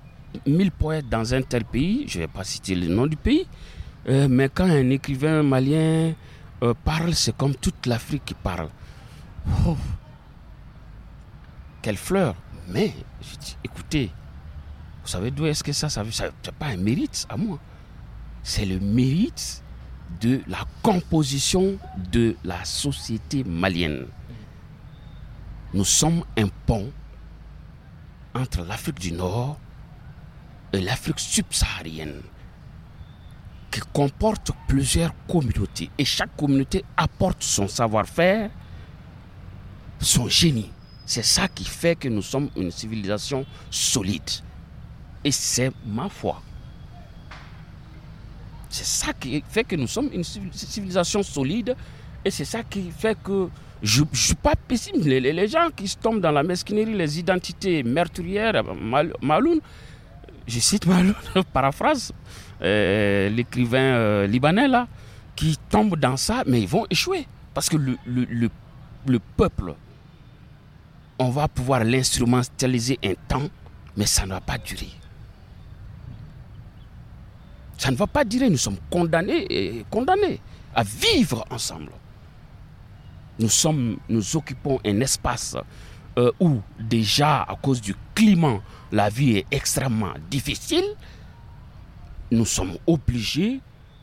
[SPEAKER 1] 1000 poètes dans un tel pays, je ne vais pas citer le nom du pays, mais quand un écrivain malien parle, c'est comme toute l'Afrique qui parle. Oh. Quelle fleur Mais, j'ai dit, écoutez, vous savez d'où est-ce que ça, ça veut Ça n'est pas un mérite à moi. C'est le mérite de la composition de la société malienne. Nous sommes un pont entre l'Afrique du Nord et l'Afrique subsaharienne qui comporte plusieurs communautés et chaque communauté apporte son savoir-faire, son génie. C'est ça qui fait que nous sommes une civilisation solide. Et c'est ma foi. C'est ça qui fait que nous sommes une civil- civilisation solide. Et c'est ça qui fait que je ne suis pas pessimiste. Les, les- gens qui tombent dans la mesquinerie, les identités meurtrières, Mal- je cite Maloun, paraphrase, euh, l'écrivain euh, libanais là, qui tombent dans ça, mais ils vont échouer. Parce que le peuple, on va pouvoir l'instrumentaliser un temps, mais ça ne va pas durer. Ça ne va pas durer. Nous sommes condamnés et condamnés à vivre ensemble. Nous, sommes, nous occupons un espace euh, où déjà à cause du climat, la vie est extrêmement difficile. Nous sommes obligés,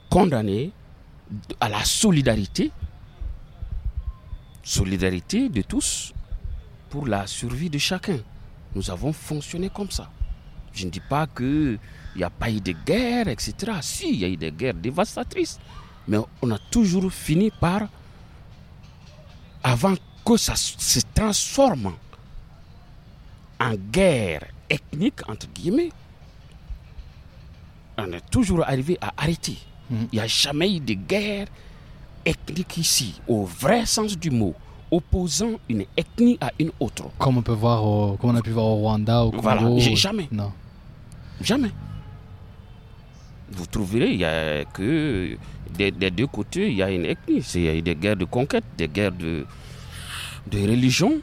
[SPEAKER 1] condamnés à la solidarité, solidarité de tous pour la survie de chacun. Nous avons fonctionné comme ça. Je ne dis pas qu'il n'y a pas eu de guerre, etc. Si, il y a eu des guerres dévastatrices. Mais on a toujours fini par, avant que ça se transforme en guerre ethnique, entre guillemets, on est toujours arrivé à arrêter.
[SPEAKER 3] Mhm.
[SPEAKER 1] Il n'y a jamais eu de guerre ethnique ici, au vrai sens du mot, opposant une ethnie à une autre.
[SPEAKER 3] Comme on peut voir, au- comme on a pu voir au Rwanda, au Congo.
[SPEAKER 1] Voilà, jamais.
[SPEAKER 3] Non.
[SPEAKER 1] Jamais. Vous trouverez, il n'y a que des, des deux côtés, il y a une ethnie. C'est- Il y a eu des guerres de conquête, des guerres de, de religion.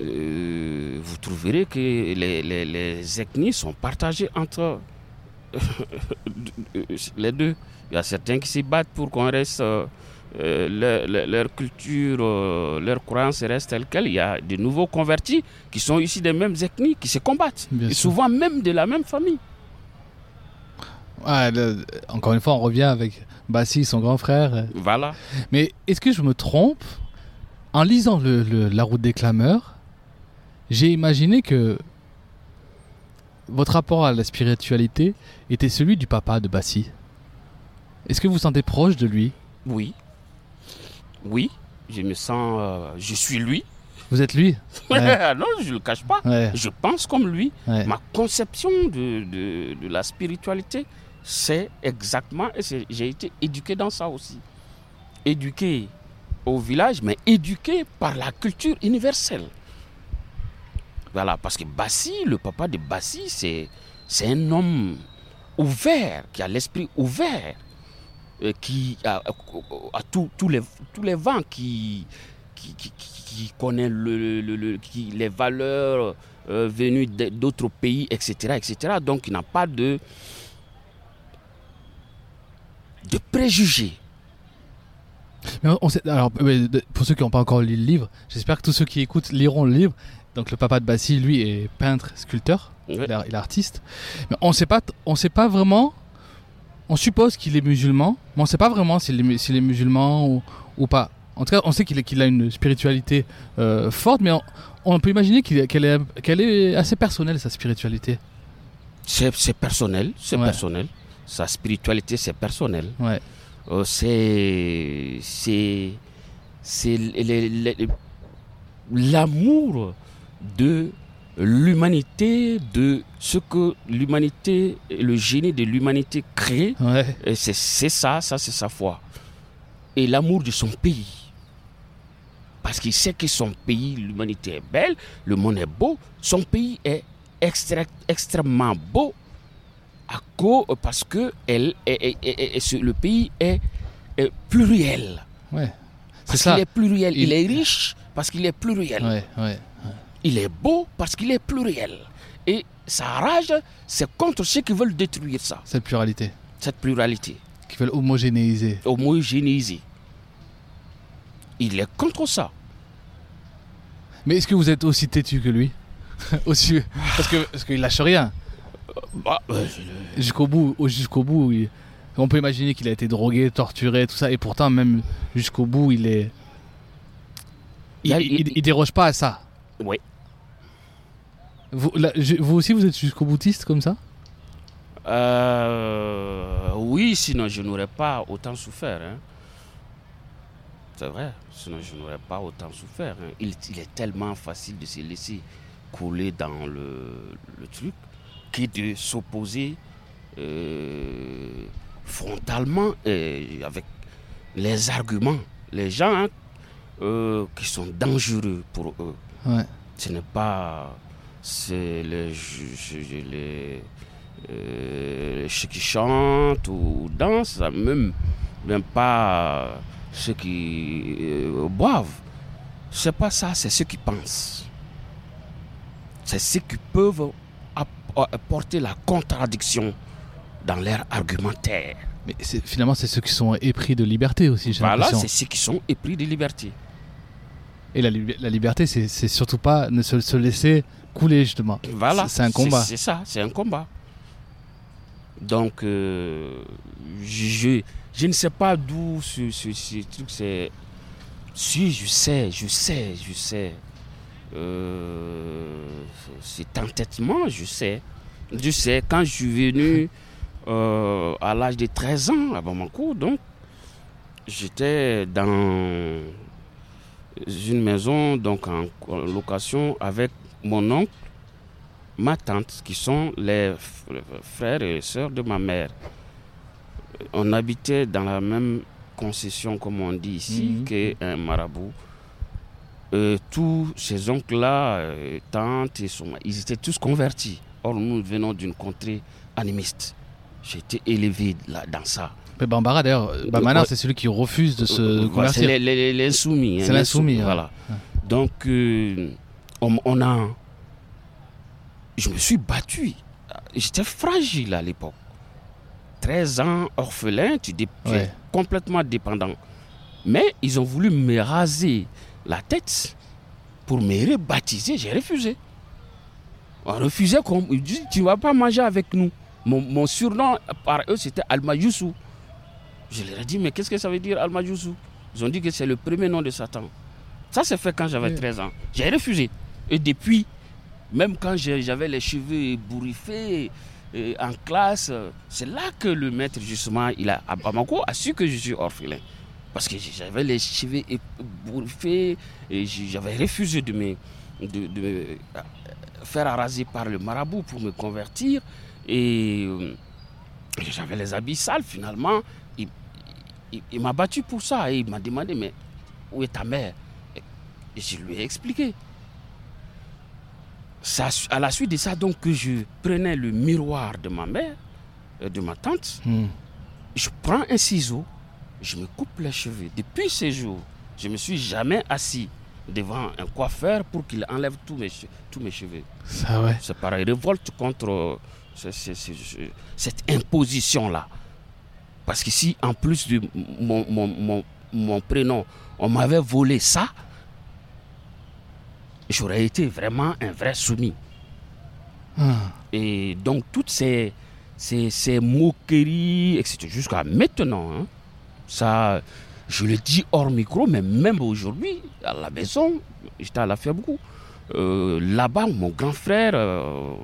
[SPEAKER 1] Euh, vous trouverez que les, les- les ethnies sont partagées entre les deux. Il y a certains qui se battent pour qu'on reste, euh, euh, leur, leur- leur culture, euh, leur croyance reste telle qu'elle. Il y a de nouveaux convertis qui sont issus des mêmes ethnies, qui se combattent.
[SPEAKER 3] Bien
[SPEAKER 1] et
[SPEAKER 3] sûr.
[SPEAKER 1] souvent même de la même famille.
[SPEAKER 3] Le- encore une fois, on revient avec Bassi, son grand frère.
[SPEAKER 1] Voilà.
[SPEAKER 3] Mais est-ce que je me trompe? En lisant le, le- La route des clameurs, j'ai imaginé que votre rapport à la spiritualité était celui du papa de Bassi. Est-ce que vous vous sentez proche de lui?
[SPEAKER 1] Oui. Oui. Je me sens. euh, je suis lui.
[SPEAKER 3] Vous êtes lui Ouais.
[SPEAKER 1] non, je ne le cache pas.
[SPEAKER 3] Ouais,
[SPEAKER 1] Je pense comme lui.
[SPEAKER 3] ouais.
[SPEAKER 1] Ma conception de, de- de la spiritualité, c'est exactement. Et j'ai été éduqué dans ça aussi. Éduqué au village, mais éduqué par la culture universelle. Voilà, parce que Bassi, le papa de Bassi, c'est, un homme ouvert, qui a l'esprit ouvert, qui a, a tous tous les, tous les vents, qui, qui, qui, connaît le, le- le- qui, les valeurs euh, venues d'autres pays, etc., etc. Donc, il n'a pas de, de préjugés.
[SPEAKER 3] Mais on sait- alors, euh, pour ceux qui n'ont pas encore lu le livre, j'espère que tous ceux qui écoutent liront le livre. Donc le papa de Bassi, lui, est peintre, sculpteur,
[SPEAKER 1] Ouais.
[SPEAKER 3] il, est, artiste. Mais on sait pas, on sait pas vraiment. On suppose qu'il est musulman, mais on sait pas vraiment s'il est, est musulman ou, ou pas. En tout cas, on sait qu'il a une spiritualité euh, forte, mais on, on peut imaginer qu'elle est, est assez personnelle sa spiritualité.
[SPEAKER 1] C'est, personnel, c'est
[SPEAKER 3] Ouais.
[SPEAKER 1] personnel. Sa spiritualité, c'est personnel.
[SPEAKER 3] Ouais.
[SPEAKER 1] Euh, c'est c'est l'amour de l'humanité de ce que l'humanité le génie de l'humanité crée
[SPEAKER 3] Ouais.
[SPEAKER 1] et c'est c'est ça ça c'est sa foi et l'amour de son pays Parce qu'il sait que son pays, l'humanité est belle, le monde est beau. Son pays est extra- extrêmement beau à cause, parce que elle, est- est- est- le pays est, est pluriel.
[SPEAKER 3] Ouais. C'est
[SPEAKER 1] Parce
[SPEAKER 3] ça.
[SPEAKER 1] qu'il est pluriel. Il...
[SPEAKER 3] Il-
[SPEAKER 1] est riche parce qu'il est pluriel.
[SPEAKER 3] Ouais, ouais.
[SPEAKER 1] Il est beau parce qu'il est pluriel. Et sa rage, c'est contre ceux qui veulent détruire ça,
[SPEAKER 3] Cette pluralité.
[SPEAKER 1] cette pluralité,
[SPEAKER 3] Qui veulent homogénéiser.
[SPEAKER 1] homogénéiser. Il est contre ça.
[SPEAKER 3] Mais est-ce que vous êtes aussi têtu que lui? Aussi, Parce que parce qu'il lâche rien.
[SPEAKER 1] Bah, euh,
[SPEAKER 3] Jusqu'au bout, au- jusqu'au bout, il- on peut imaginer qu'il a été drogué, torturé, tout ça, et pourtant même jusqu'au bout, il est. Il-
[SPEAKER 1] il-
[SPEAKER 3] il déroge pas à ça.
[SPEAKER 1] Oui.
[SPEAKER 3] Vous, là, je- vous aussi, vous êtes jusqu'au boutiste comme ça?
[SPEAKER 1] Euh, oui, sinon je n'aurais pas autant souffert. hein. C'est vrai, sinon je n'aurais pas autant souffert. hein. Il, il est tellement facile de se laisser couler dans le, le truc que de s'opposer euh, frontalement et avec les arguments. Les gens hein, euh, qui sont dangereux pour eux
[SPEAKER 3] Ouais.
[SPEAKER 1] ce n'est pas c'est les, ju- les, euh, ceux qui chantent ou dansent, même, même pas ceux qui euh, boivent. C'est pas ça, c'est ceux qui pensent. C'est ceux qui peuvent app- apporter la contradiction dans leur argumentaire.
[SPEAKER 3] Mais finalement, c'est ceux qui sont épris de liberté aussi, j'ai
[SPEAKER 1] Voilà, c'est ceux qui sont épris de liberté.
[SPEAKER 3] Et la, la liberté, c'est c'est surtout pas ne se, se laisser couler, justement.
[SPEAKER 1] Voilà.
[SPEAKER 3] C'est- un combat.
[SPEAKER 1] C'est ça, c'est un combat. Donc, euh, je, je ne sais pas d'où ce, ce, ce truc c'est. Si, je sais, je sais, je sais. Euh, cet entêtement, je sais. Je sais, quand je suis venu euh, à l'âge de 13 ans à Bamako, donc, j'étais dans une maison donc en location avec mon oncle, ma tante, qui sont les frères et sœurs de ma mère. On habitait dans la même concession, comme on dit ici,
[SPEAKER 3] Mhm.
[SPEAKER 1] qu'un marabout. Euh, tous ces oncles-là, euh, tantes, et son- ils étaient tous convertis. Or, nous venons d'une contrée animiste. J'ai été élevé là, dans ça.
[SPEAKER 3] Mais Bambara, d'ailleurs, c'est celui qui refuse de se
[SPEAKER 1] Euh,
[SPEAKER 3] convertir.
[SPEAKER 1] C'est les- les- les- l'insoumis. hein,
[SPEAKER 3] C'est l'insoumis, ouais.
[SPEAKER 1] Voilà. Donc, euh, on, on a. Je me suis battu. J'étais fragile à l'époque. 13 ans, orphelin, tu es
[SPEAKER 3] Ouais.
[SPEAKER 1] complètement dépendant. Mais ils ont voulu me raser la tête pour me rebaptiser. J'ai refusé. On refusait comme. Ils disent Tu ne vas pas manger avec nous. Mon, mon surnom par eux, c'était Alma Youssou. Je leur ai dit Mais qu'est-ce que ça veut dire Alma Youssou? Ils ont dit que c'est le premier nom de Satan. Ça s'est fait quand j'avais
[SPEAKER 3] Oui.
[SPEAKER 1] 13 ans. J'ai refusé. Et depuis, même quand j'avais les cheveux ébouriffés euh, en classe, c'est là que le maître, justement, il a, à Bamako, a su que je suis orphelin. Parce que j'avais les cheveux ébouriffés et j'avais refusé de me, de, euh, faire araser par le marabout pour me convertir. Et euh, j'avais les habits sales, finalement. Il, il- il m'a battu pour ça et il m'a demandé, mais où est ta mère? Et je lui ai expliqué. Ça, à la suite de ça, donc, que je prenais le miroir de ma mère, euh, de ma tante,
[SPEAKER 3] Hmm.
[SPEAKER 1] je prends un ciseau, je me coupe les cheveux. Depuis ce jour, je me suis jamais assis devant un coiffeur pour qu'il enlève tous mes, tous mes cheveux.
[SPEAKER 3] Ça, ouais.
[SPEAKER 1] C'est pareil, révolte contre euh, ce- ce- ce- ce- cette imposition-là. Parce qu'ici, en plus de mon, mon- mon- mon prénom, on m'avait volé ça, j'aurais été vraiment un vrai soumis.
[SPEAKER 3] Ah.
[SPEAKER 1] Et donc, toutes ces, ces, ces moqueries, etc., jusqu'à maintenant, hein, ça, je le dis hors micro, mais même aujourd'hui, à la maison, j'étais à la beaucoup. Euh, Là-bas, mon grand frère, euh,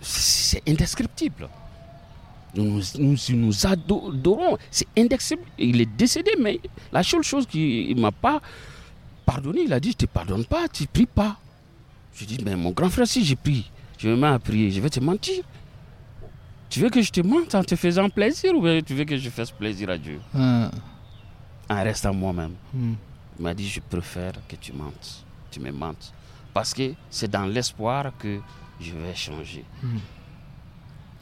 [SPEAKER 1] c'est indescriptible. Nous nous, nous, nous adorons, c'est indescriptible. Il est décédé, mais la seule chose qu'il ne m'a pas pardonné, il a dit, je ne te pardonne pas, tu ne pries pas. Je dis, mais mon grand frère, si j'ai pris, je me mets à prier, je vais te mentir. Tu veux que je te mente en te faisant plaisir ou bien tu veux que je fasse plaisir à Dieu?
[SPEAKER 3] Ah.
[SPEAKER 1] en restant moi-même
[SPEAKER 3] Hmm.
[SPEAKER 1] Il m'a dit, je préfère que tu mentes, tu me mentes. Parce que c'est dans l'espoir que je vais changer.
[SPEAKER 3] Mhm.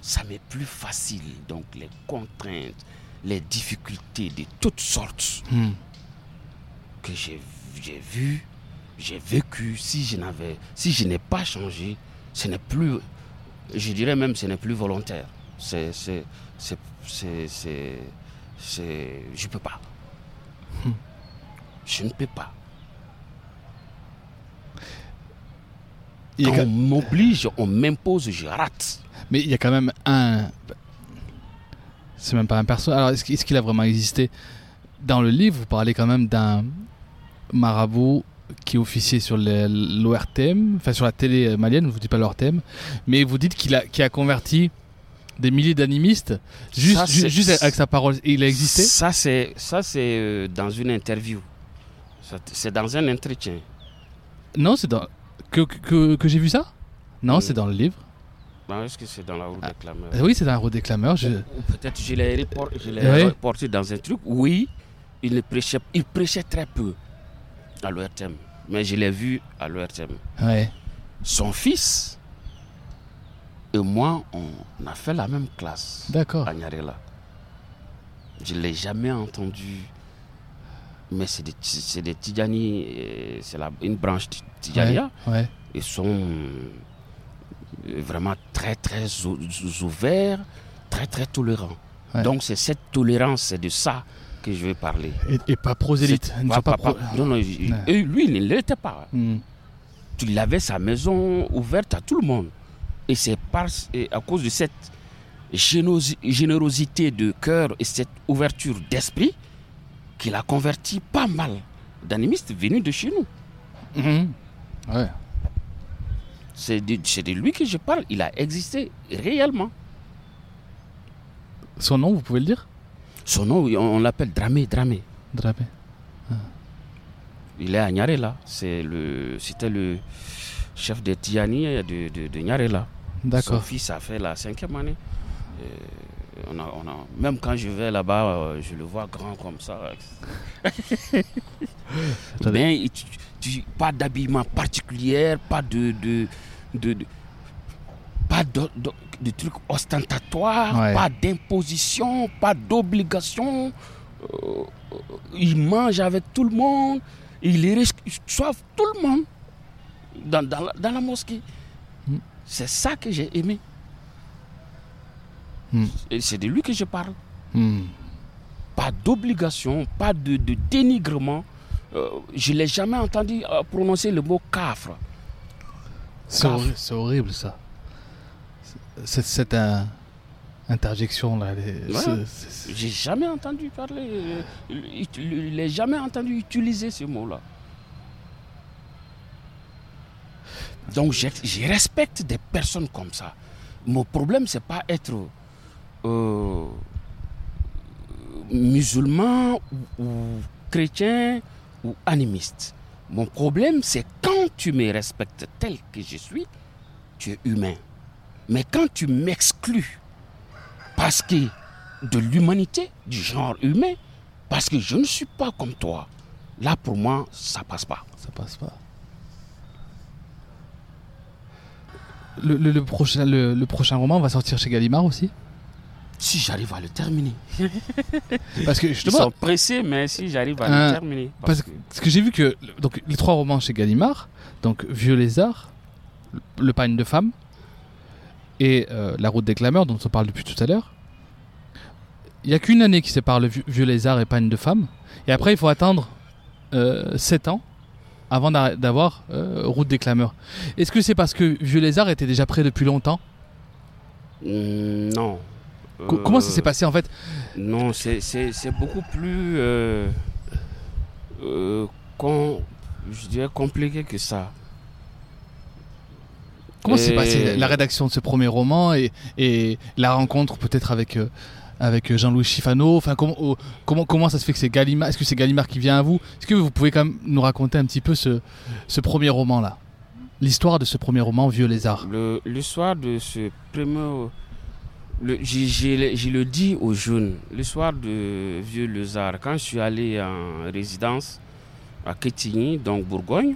[SPEAKER 1] Ça m'est plus facile, donc les contraintes, les difficultés de toutes sortes
[SPEAKER 3] Mhm.
[SPEAKER 1] que j'ai j'ai vu, j'ai vécu, si je n'avais, si je n'ai pas changé, ce n'est plus, je dirais même, ce n'est plus volontaire. C'est, c'est, c'est, c'est, je peux pas. Je ne peux pas. Quand
[SPEAKER 3] quand-
[SPEAKER 1] on m'oblige, on m'impose, je rate.
[SPEAKER 3] Mais il y a quand même un. C'est même pas un perso. Alors, est-ce qu'il a vraiment existé? Dans le livre, vous parlez quand même d'un marabout qui officiait sur l'ORTM, enfin sur la télé malienne, vous dites pas l'ORTM, mais vous dites qu'il a, converti des milliers d'animistes juste,
[SPEAKER 1] Ça,
[SPEAKER 3] ju-
[SPEAKER 1] c'est-
[SPEAKER 3] juste avec sa parole. Il a existé?
[SPEAKER 1] Ça, c'est, ça, c'est euh, dans une interview. C'est dans un entretien.
[SPEAKER 3] Non, c'est dans. Que, que, que j'ai vu ça? Non,
[SPEAKER 1] Mm.
[SPEAKER 3] c'est dans le livre.
[SPEAKER 1] Non, Est-ce que c'est dans la roue des clameurs?
[SPEAKER 3] Euh, Oui, c'est dans. Je...
[SPEAKER 1] Ou peut-être je l'ai repor- je l'ai
[SPEAKER 3] Oui.
[SPEAKER 1] reporté dans un truc. Oui, il, ne prêchait, il prêchait très peu à l'ORTM. Mais je l'ai vu à l'ORTM.
[SPEAKER 3] Ouais.
[SPEAKER 1] Son fils et moi, on a fait la même classe
[SPEAKER 3] D'accord.
[SPEAKER 1] à Nyarela. Je ne l'ai jamais entendu. Mais c'est des, c'est des Tidjani, euh, c'est la- une branche Ti- Tidjaniya.
[SPEAKER 3] Ouais.
[SPEAKER 1] Ils sont euh, vraiment très, très ou- ouverts, très, très tolérants. Donc, c'est cette tolérance, c'est de ça que je vais parler.
[SPEAKER 3] Et, et pas prosélyte.
[SPEAKER 1] Pas-
[SPEAKER 3] pas pro-
[SPEAKER 1] non, non, et lui, il ne l'était pas.
[SPEAKER 3] Hmm.
[SPEAKER 1] Il avait sa maison ouverte à tout le monde. Et c'est à cause de cette générosité de cœur et cette ouverture d'esprit qu'il a converti pas mal d'animistes venus de chez nous.
[SPEAKER 3] Mhm. Ouais.
[SPEAKER 1] C'est de, c'est de lui que je parle. Il a existé réellement.
[SPEAKER 3] Son nom, vous pouvez le dire?
[SPEAKER 1] Son nom, on, l'appelle Dramé Dramé.
[SPEAKER 3] Drapé.
[SPEAKER 1] Il est à Nyarela. C'est le, c'était le chef de Tiani de, de, de Nyarela. Son
[SPEAKER 3] D'accord.
[SPEAKER 1] fils a fait la cinquième année. Euh, on a, on a- même quand je vais là-bas, euh, je le vois grand comme ça. Mais tu- tu- pas d'habillement particulier, pas de, de, de- de- pas de, de- trucs ostentatoires,
[SPEAKER 3] Ouais.
[SPEAKER 1] pas d'imposition, pas d'obligation. Euh, il mange avec tout le monde, il reçoit tout le monde dans, dans la, dans la mosquée.
[SPEAKER 3] Mm.
[SPEAKER 1] C'est ça que j'ai aimé.
[SPEAKER 3] Mm.
[SPEAKER 1] Et c'est de lui que je parle.
[SPEAKER 3] Hmm.
[SPEAKER 1] Pas d'obligation, pas de, de dénigrement. Euh, je ne l'ai jamais entendu euh, prononcer le mot cafre.
[SPEAKER 3] C'est horrible ça. Cette, cette euh, interjection là. les-
[SPEAKER 1] Ouais. J'ai jamais entendu parler, euh, il- il n'ai jamais entendu utiliser ce mot-là. Donc je, je respecte des personnes comme ça. Mon problème, c'est pas être euh, musulman ou, ou chrétien ou animiste. Mon problème, c'est quand tu me respectes tel que je suis, tu es humain. Mais quand tu m'exclus parce que de l'humanité, du genre humain, parce que je ne suis pas comme toi, là pour moi, ça passe pas.
[SPEAKER 3] Ça passe pas. Le, le- le prochain, le, le prochain roman va sortir chez Gallimard aussi?
[SPEAKER 1] Si j'arrive à le terminer.
[SPEAKER 3] Parce que
[SPEAKER 1] Ils
[SPEAKER 3] justement,
[SPEAKER 1] sont pressés, mais si j'arrive à
[SPEAKER 3] Hein,
[SPEAKER 1] le terminer.
[SPEAKER 3] parce que, parce que j'ai vu que donc, les trois romans chez Gallimard, donc Vieux lézard, Le pagne de femme et euh, La route des clameurs dont on parle depuis tout à l'heure, il n'y a qu'une année qui sépare le Vieux- lézard et pagne de femme. Et après, il faut attendre 7 ans avant d'a- d'avoir euh, Route des clameurs. Est-ce que c'est parce que Vieux lézard était déjà prêt depuis longtemps?
[SPEAKER 1] Mm, non.
[SPEAKER 3] Co- Comment ça
[SPEAKER 1] Euh,
[SPEAKER 3] s'est passé en fait?
[SPEAKER 1] Non, c'est- beaucoup plus. euh, euh, com- je dirais compliqué que ça.
[SPEAKER 3] Comment s'est passée la rédaction de ce premier roman et, et la rencontre peut-être avec, euh, avec Jean-Louis Chifano enfin, comment, oh, comment, comment ça se fait que c'est Gallimard Est-ce que c'est Gallimard qui vient à vous? Est-ce que vous pouvez quand même nous raconter un petit peu ce, ce premier roman-là? L'histoire de ce premier roman, Vieux lézard.
[SPEAKER 1] Le, l'histoire de ce premier. Je le dis aux jeunes, l'histoire de Vieux Lézard, quand je suis allé en résidence à Quetigny, donc Bourgogne.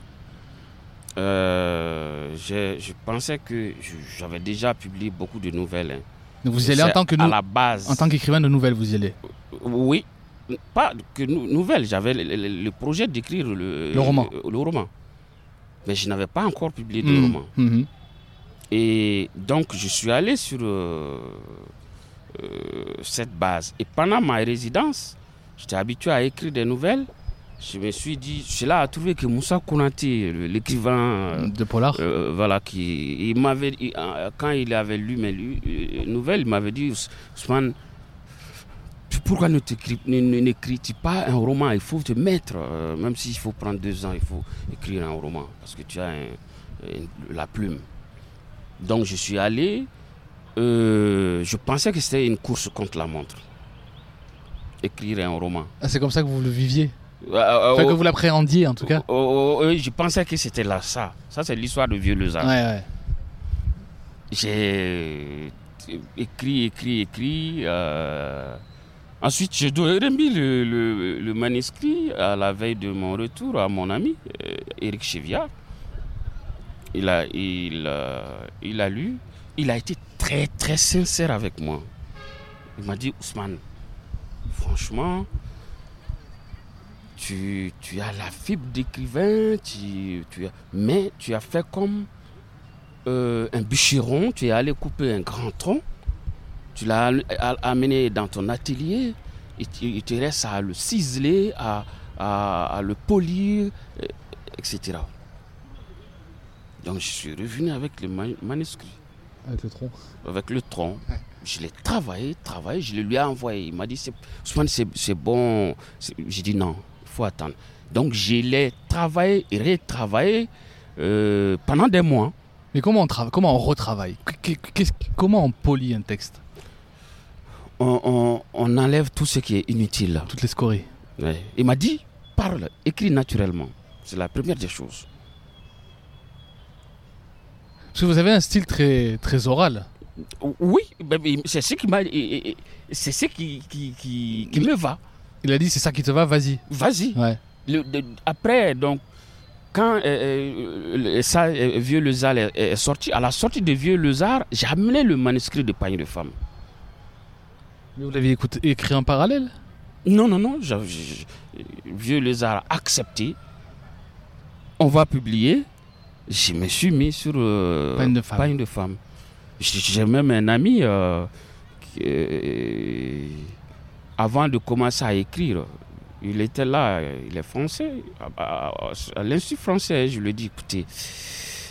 [SPEAKER 1] Euh, je pensais que j'avais déjà publié beaucoup de nouvelles. hein.
[SPEAKER 3] Donc vous y allez en tant que
[SPEAKER 1] à la base.
[SPEAKER 3] en tant qu'écrivain de nouvelles, vous y allez?
[SPEAKER 1] Oui, pas que nou- nouvelles. J'avais le, le- le projet d'écrire le,
[SPEAKER 3] Le roman.
[SPEAKER 1] le- roman. Mais je n'avais pas encore publié de
[SPEAKER 3] Mhm.
[SPEAKER 1] roman.
[SPEAKER 3] Mhm.
[SPEAKER 1] Et donc, je suis allé sur euh, euh, cette base. Et pendant ma résidence, j'étais habitué à écrire des nouvelles. Je me suis dit, c'est là à trouver que Moussa Konaté, l'écrivain, euh,
[SPEAKER 3] De Polar.
[SPEAKER 1] euh, voilà, qui, il m'avait, euh, quand il avait lu mes nouvelles, il m'avait dit, Ous- Ousmane, pourquoi ne n'écris-tu pas un roman? Il faut te mettre, euh, même s'il faut prendre deux ans, il faut écrire un roman, parce que tu as un- un- la plume. Donc je suis allé, euh, je pensais que c'était une course contre la montre. Écrire un roman.
[SPEAKER 3] Ah, c'est comme ça que vous le viviez?
[SPEAKER 1] Euh, euh,
[SPEAKER 3] Enfin, que
[SPEAKER 1] oh,
[SPEAKER 3] vous l'appréhendiez en tout cas.
[SPEAKER 1] oh, oh, oh, je pensais que c'était là, ça. Ça, c'est l'histoire de Vieux Lezard.
[SPEAKER 3] Ouais, ouais.
[SPEAKER 1] J'ai écrit, écrit, écrit. euh, Ensuite, j'ai do- remis le, le- le manuscrit à la veille de mon retour à mon ami, euh, Eric Chevia. Il a, il, euh, il a lu. Il a été très, très sincère avec moi. Il m'a dit, Ousmane, franchement, tu, tu as la fibre d'écrivain, tu, tu as- mais tu as fait comme euh, un bûcheron, tu es allé couper un grand tronc, tu l'as amené dans ton atelier, et tu- il te reste à le ciseler, à, à- à le polir, euh, etc. Donc je suis revenu avec le ma- manuscrit,
[SPEAKER 3] Avec le tronc.
[SPEAKER 1] avec le tronc. Je l'ai travaillé, travaillé, je le lui ai envoyé. Il m'a dit, c'est bon. J'ai dit non, faut attendre. Donc je l'ai travaillé et retravaillé euh, pendant des mois.
[SPEAKER 3] Mais comment on, trava- comment on retravaille? Comment on polit un texte?
[SPEAKER 1] On, on- on enlève tout ce qui est inutile.
[SPEAKER 3] Toutes les scories.
[SPEAKER 1] Ouais. Il m'a dit, parle, écris naturellement. C'est la première des choses.
[SPEAKER 3] Parce que vous avez un style très, très oral.
[SPEAKER 1] Oui, c'est ce qui m'a, c'est ce qui, qui, qui, qui me va.
[SPEAKER 3] Il a dit c'est ça qui te va, vas-y.
[SPEAKER 1] Vas-y.
[SPEAKER 3] Ouais.
[SPEAKER 1] Après, donc, quand euh, euh, ça, euh, Vieux Lezard est, est sorti, à la sortie de Vieux Lezard, j'ai amené le manuscrit de Pagne de femme.
[SPEAKER 3] Mais vous l'avez écrit en parallèle?
[SPEAKER 1] Non, non, non, Vieux Lézard a accepté. On va publier. Je me suis mis sur euh,
[SPEAKER 3] Pagne de femme.
[SPEAKER 1] Pagne de femme. J'ai même un ami euh, qui, avant de commencer à écrire. Il était là, il est français. À, l'Institut français, je lui ai dit écoutez,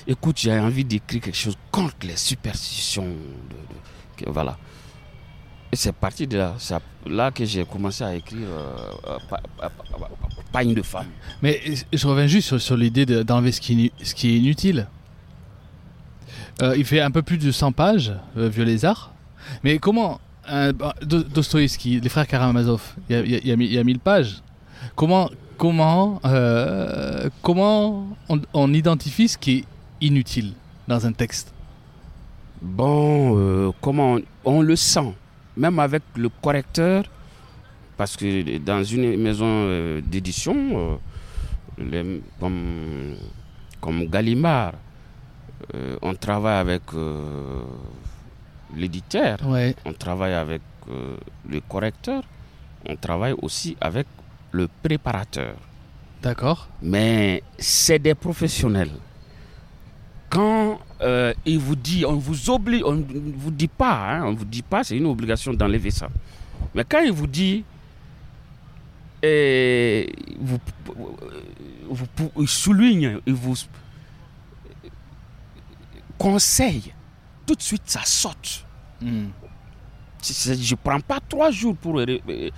[SPEAKER 1] écoute, j'ai envie d'écrire quelque chose contre les superstitions. voilà. Et c'est parti de là. Là que j'ai commencé à écrire euh, de femme.
[SPEAKER 3] Mais je reviens juste sur, l'idée de- d'enlever ce, qui est nu- ce qui est inutile. Euh, il fait un peu plus de 100 pages, euh, Vieux Lézard. Mais comment un- bah, Do- Dostoïevski, les frères Karamazov, il y a, il y a- il y a mi- il y a 1000 pages. Comment, comment, euh, comment on, identifie ce qui est inutile dans un texte?
[SPEAKER 1] Bon, euh, comment on, le sent, même avec le correcteur, parce que dans une maison euh, d'édition, comme, comme Gallimard, on travaille avec l'éditeur,
[SPEAKER 3] Ouais.
[SPEAKER 1] on travaille avec euh, le correcteur, on travaille aussi avec le préparateur.
[SPEAKER 3] D'accord.
[SPEAKER 1] Mais c'est des professionnels. Quand euh, il vous dit, on vous oblige, on ne vous dit pas, hein, on vous dit pas, c'est une obligation d'enlever ça. Mais quand il vous dit, et vous, vous, vous- il souligne, il vous conseille, tout de suite ça saute.
[SPEAKER 3] Hmm.
[SPEAKER 1] Je ne prends pas trois jours pour euh, euh,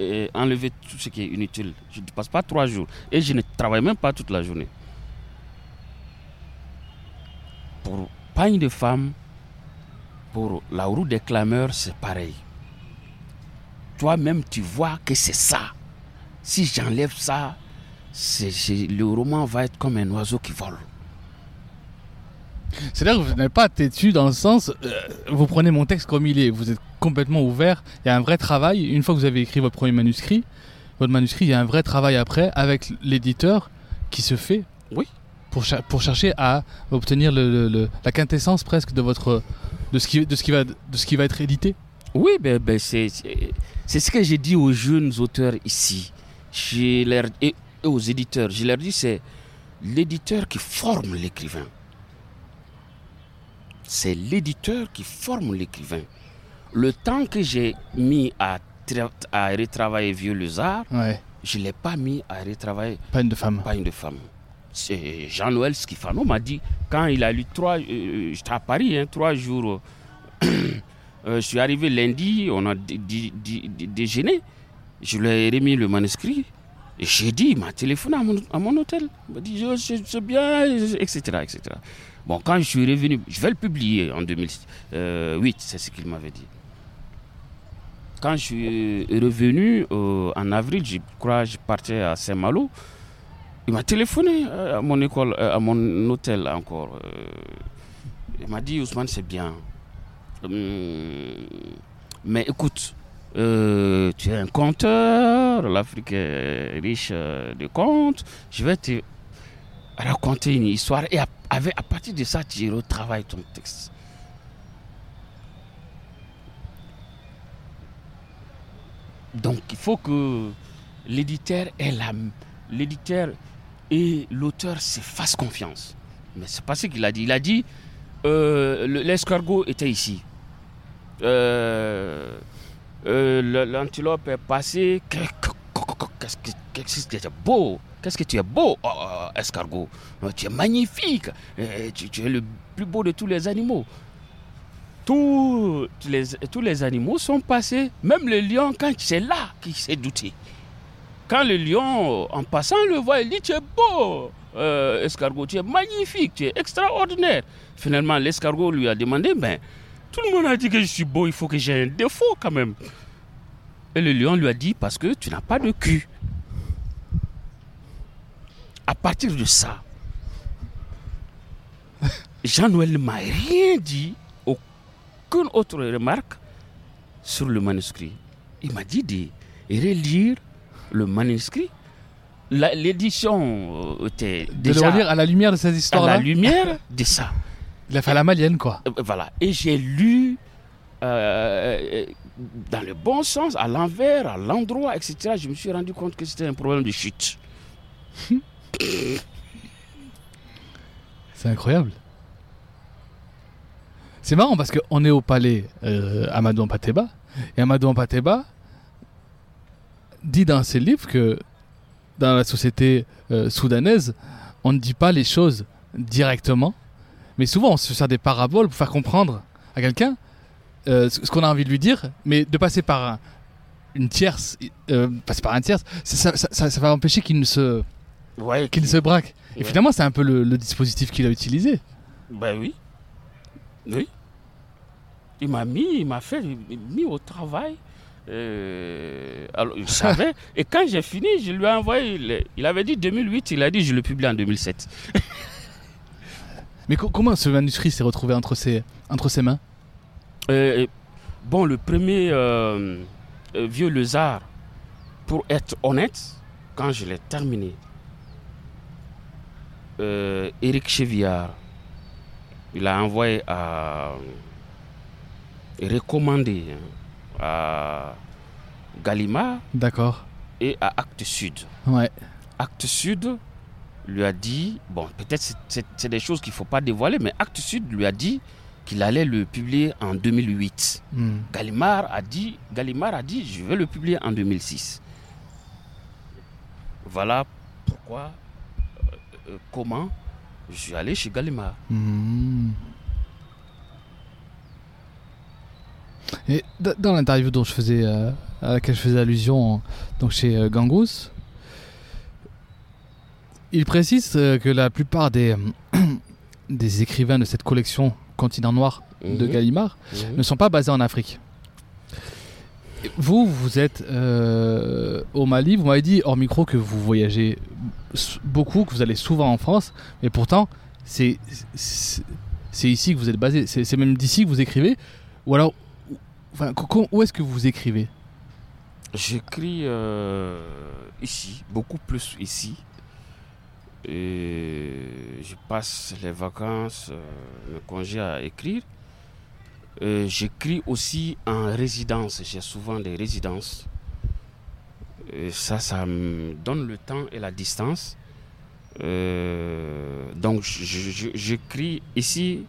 [SPEAKER 1] euh, enlever tout ce qui est inutile. Je ne passe pas trois jours. Et je ne travaille même pas toute la journée. Pour Pagne de femme, pour la roue des clameurs, c'est pareil. Toi-même, tu vois que c'est ça. Si j'enlève ça, le roman va être comme un oiseau qui vole.
[SPEAKER 3] C'est-à-dire que vous n'êtes pas têtu dans le sens, euh, vous prenez mon texte comme il est, vous êtes complètement ouvert, il y a un vrai travail, une fois que vous avez écrit votre premier manuscrit, votre manuscrit, il y a un vrai travail après avec l'éditeur qui se fait.
[SPEAKER 1] Oui.
[SPEAKER 3] Pour, cher- pour chercher à obtenir le- le- le- la quintessence presque de votre de ce qui de ce qui va de ce qui va être édité.
[SPEAKER 1] Oui, ben, ben, c'est ce que j'ai dit aux jeunes auteurs ici. Je leur, et et aux éditeurs, je leur dis c'est l'éditeur qui forme l'écrivain. C'est l'éditeur qui forme l'écrivain. Le temps que j'ai mis à, à retravailler Vieux Lézard,
[SPEAKER 3] Ouais.
[SPEAKER 1] je ne l'ai pas mis à retravailler
[SPEAKER 3] Pas une de femme.
[SPEAKER 1] pas une de femme. C'est Jean-Noël Schifano m'a dit, quand il a lu trois, euh, j'étais à Paris, hein, trois jours, euh, je suis arrivé lundi, on a dé- dé- dé- dé- déjeuné, je lui ai remis le manuscrit, et j'ai dit, il m'a téléphoné à mon, à mon hôtel, il m'a dit, c'est bien, etc., etc. Bon, quand je suis revenu, je vais le publier en 2008, c'est ce qu'il m'avait dit. Quand je suis revenu euh, en avril, je crois que je partais à Saint-Malo, il m'a téléphoné euh, à mon école, euh, à mon hôtel encore. euh, Il m'a dit Ousmane, c'est bien. Hum, mais écoute, euh, tu es un conteur, l'Afrique est riche euh, de contes. Je vais te raconter une histoire et à, à partir de ça, tu retravailles ton texte. Donc il faut que l'éditeur la l'éditeur et l'auteur se fassent confiance. Mais c'est pas ce qu'il a dit. Il a dit euh, le- l'escargot était ici. Euh, euh, L'antilope est passée. Que- que- que- que- Qu'est-ce que qu'est-ce que tu es beau Qu'est-ce que tu es beau, oh, oh, escargot Oh, Tu es magnifique. Euh, Tu, tu es le plus beau de tous les animaux. Tous les, tous les animaux sont passés. Même le lion, quand c'est là qu'il s'est douté. Quand le lion, en passant, le voit, il dit Tu es beau, euh, escargot, tu es magnifique, tu es extraordinaire. Finalement, l'escargot lui a demandé Ben, tout le monde a dit que je suis beau, il faut que j'ai un défaut quand même. Et le lion lui a dit Parce que tu n'as pas de cul. À partir de ça, Jean-Noël ne m'a rien dit, aucune autre remarque sur le manuscrit. Il m'a dit de relire le manuscrit. L'édition euh, était
[SPEAKER 3] De le
[SPEAKER 1] déjà
[SPEAKER 3] relire à la lumière de cette
[SPEAKER 1] à la lumière de ça.
[SPEAKER 3] Il a fait à la malienne, quoi.
[SPEAKER 1] Euh, Voilà. Et j'ai lu euh, euh, dans le bon sens, à l'envers, à l'endroit, etc. Je me suis rendu compte que c'était un problème de chute.
[SPEAKER 3] C'est incroyable. C'est marrant parce qu'on est au palais euh, Amadou Ampateba. Et Amadou Ampateba dit dans ses livres que dans la société euh, soudanaise, on ne dit pas les choses directement. Mais souvent, on se sert des paraboles pour faire comprendre à quelqu'un euh, ce qu'on a envie de lui dire. Mais de passer par un- une tierce, passer par un tierce, ça va empêcher qu'il ne se,
[SPEAKER 1] Ouais,
[SPEAKER 3] qu'il se braque. Et
[SPEAKER 1] Ouais.
[SPEAKER 3] finalement, c'est un peu le- le dispositif qu'il a utilisé.
[SPEAKER 1] Ben oui. Oui. Il m'a mis, il m'a fait mis au travail. Euh, alors, il savait. Et quand j'ai fini, je lui ai envoyé. il avait dit 2008, il a dit je le publie en 2007.
[SPEAKER 3] Mais co- comment ce manuscrit s'est retrouvé entre ses, entre ses mains?
[SPEAKER 1] Euh, bon, le premier euh, Vieux Lézard, pour être honnête, quand je l'ai terminé, euh, Éric Chevillard, il a envoyé à. recommandé hein, à Gallimard
[SPEAKER 3] D'accord.
[SPEAKER 1] et à Actes Sud.
[SPEAKER 3] Ouais.
[SPEAKER 1] Actes Sud lui a dit, bon, peut-être c'est- des choses qu'il ne faut pas dévoiler, mais Actes Sud lui a dit qu'il allait le publier en 2008.
[SPEAKER 3] Hmm.
[SPEAKER 1] Gallimard a dit, Gallimard a dit, je vais le publier en 2006. Voilà pourquoi, euh, euh, comment je suis allé chez Gallimard.
[SPEAKER 3] Hmm. Et dans l'interview dont je faisais, euh, à laquelle je faisais allusion donc chez euh, Gangous, il précise euh, que la plupart des, euh, des écrivains de cette collection Continent Noir de
[SPEAKER 1] Mhm.
[SPEAKER 3] Gallimard
[SPEAKER 1] Mhm.
[SPEAKER 3] ne sont pas basés en Afrique. Vous, vous êtes euh, au Mali, vous m'avez dit hors micro que vous voyagez beaucoup, que vous allez souvent en France, mais pourtant, c'est ici que vous êtes basé, c'est même d'ici que vous écrivez, ou alors, où est-ce que vous écrivez?
[SPEAKER 1] J'écris euh, ici, beaucoup plus ici. Je passe les vacances, euh, mes congés à écrire. Euh, J'écris aussi en résidence. J'ai souvent des résidences. Et ça, ça me donne le temps et la distance. Euh, donc, j'écris ici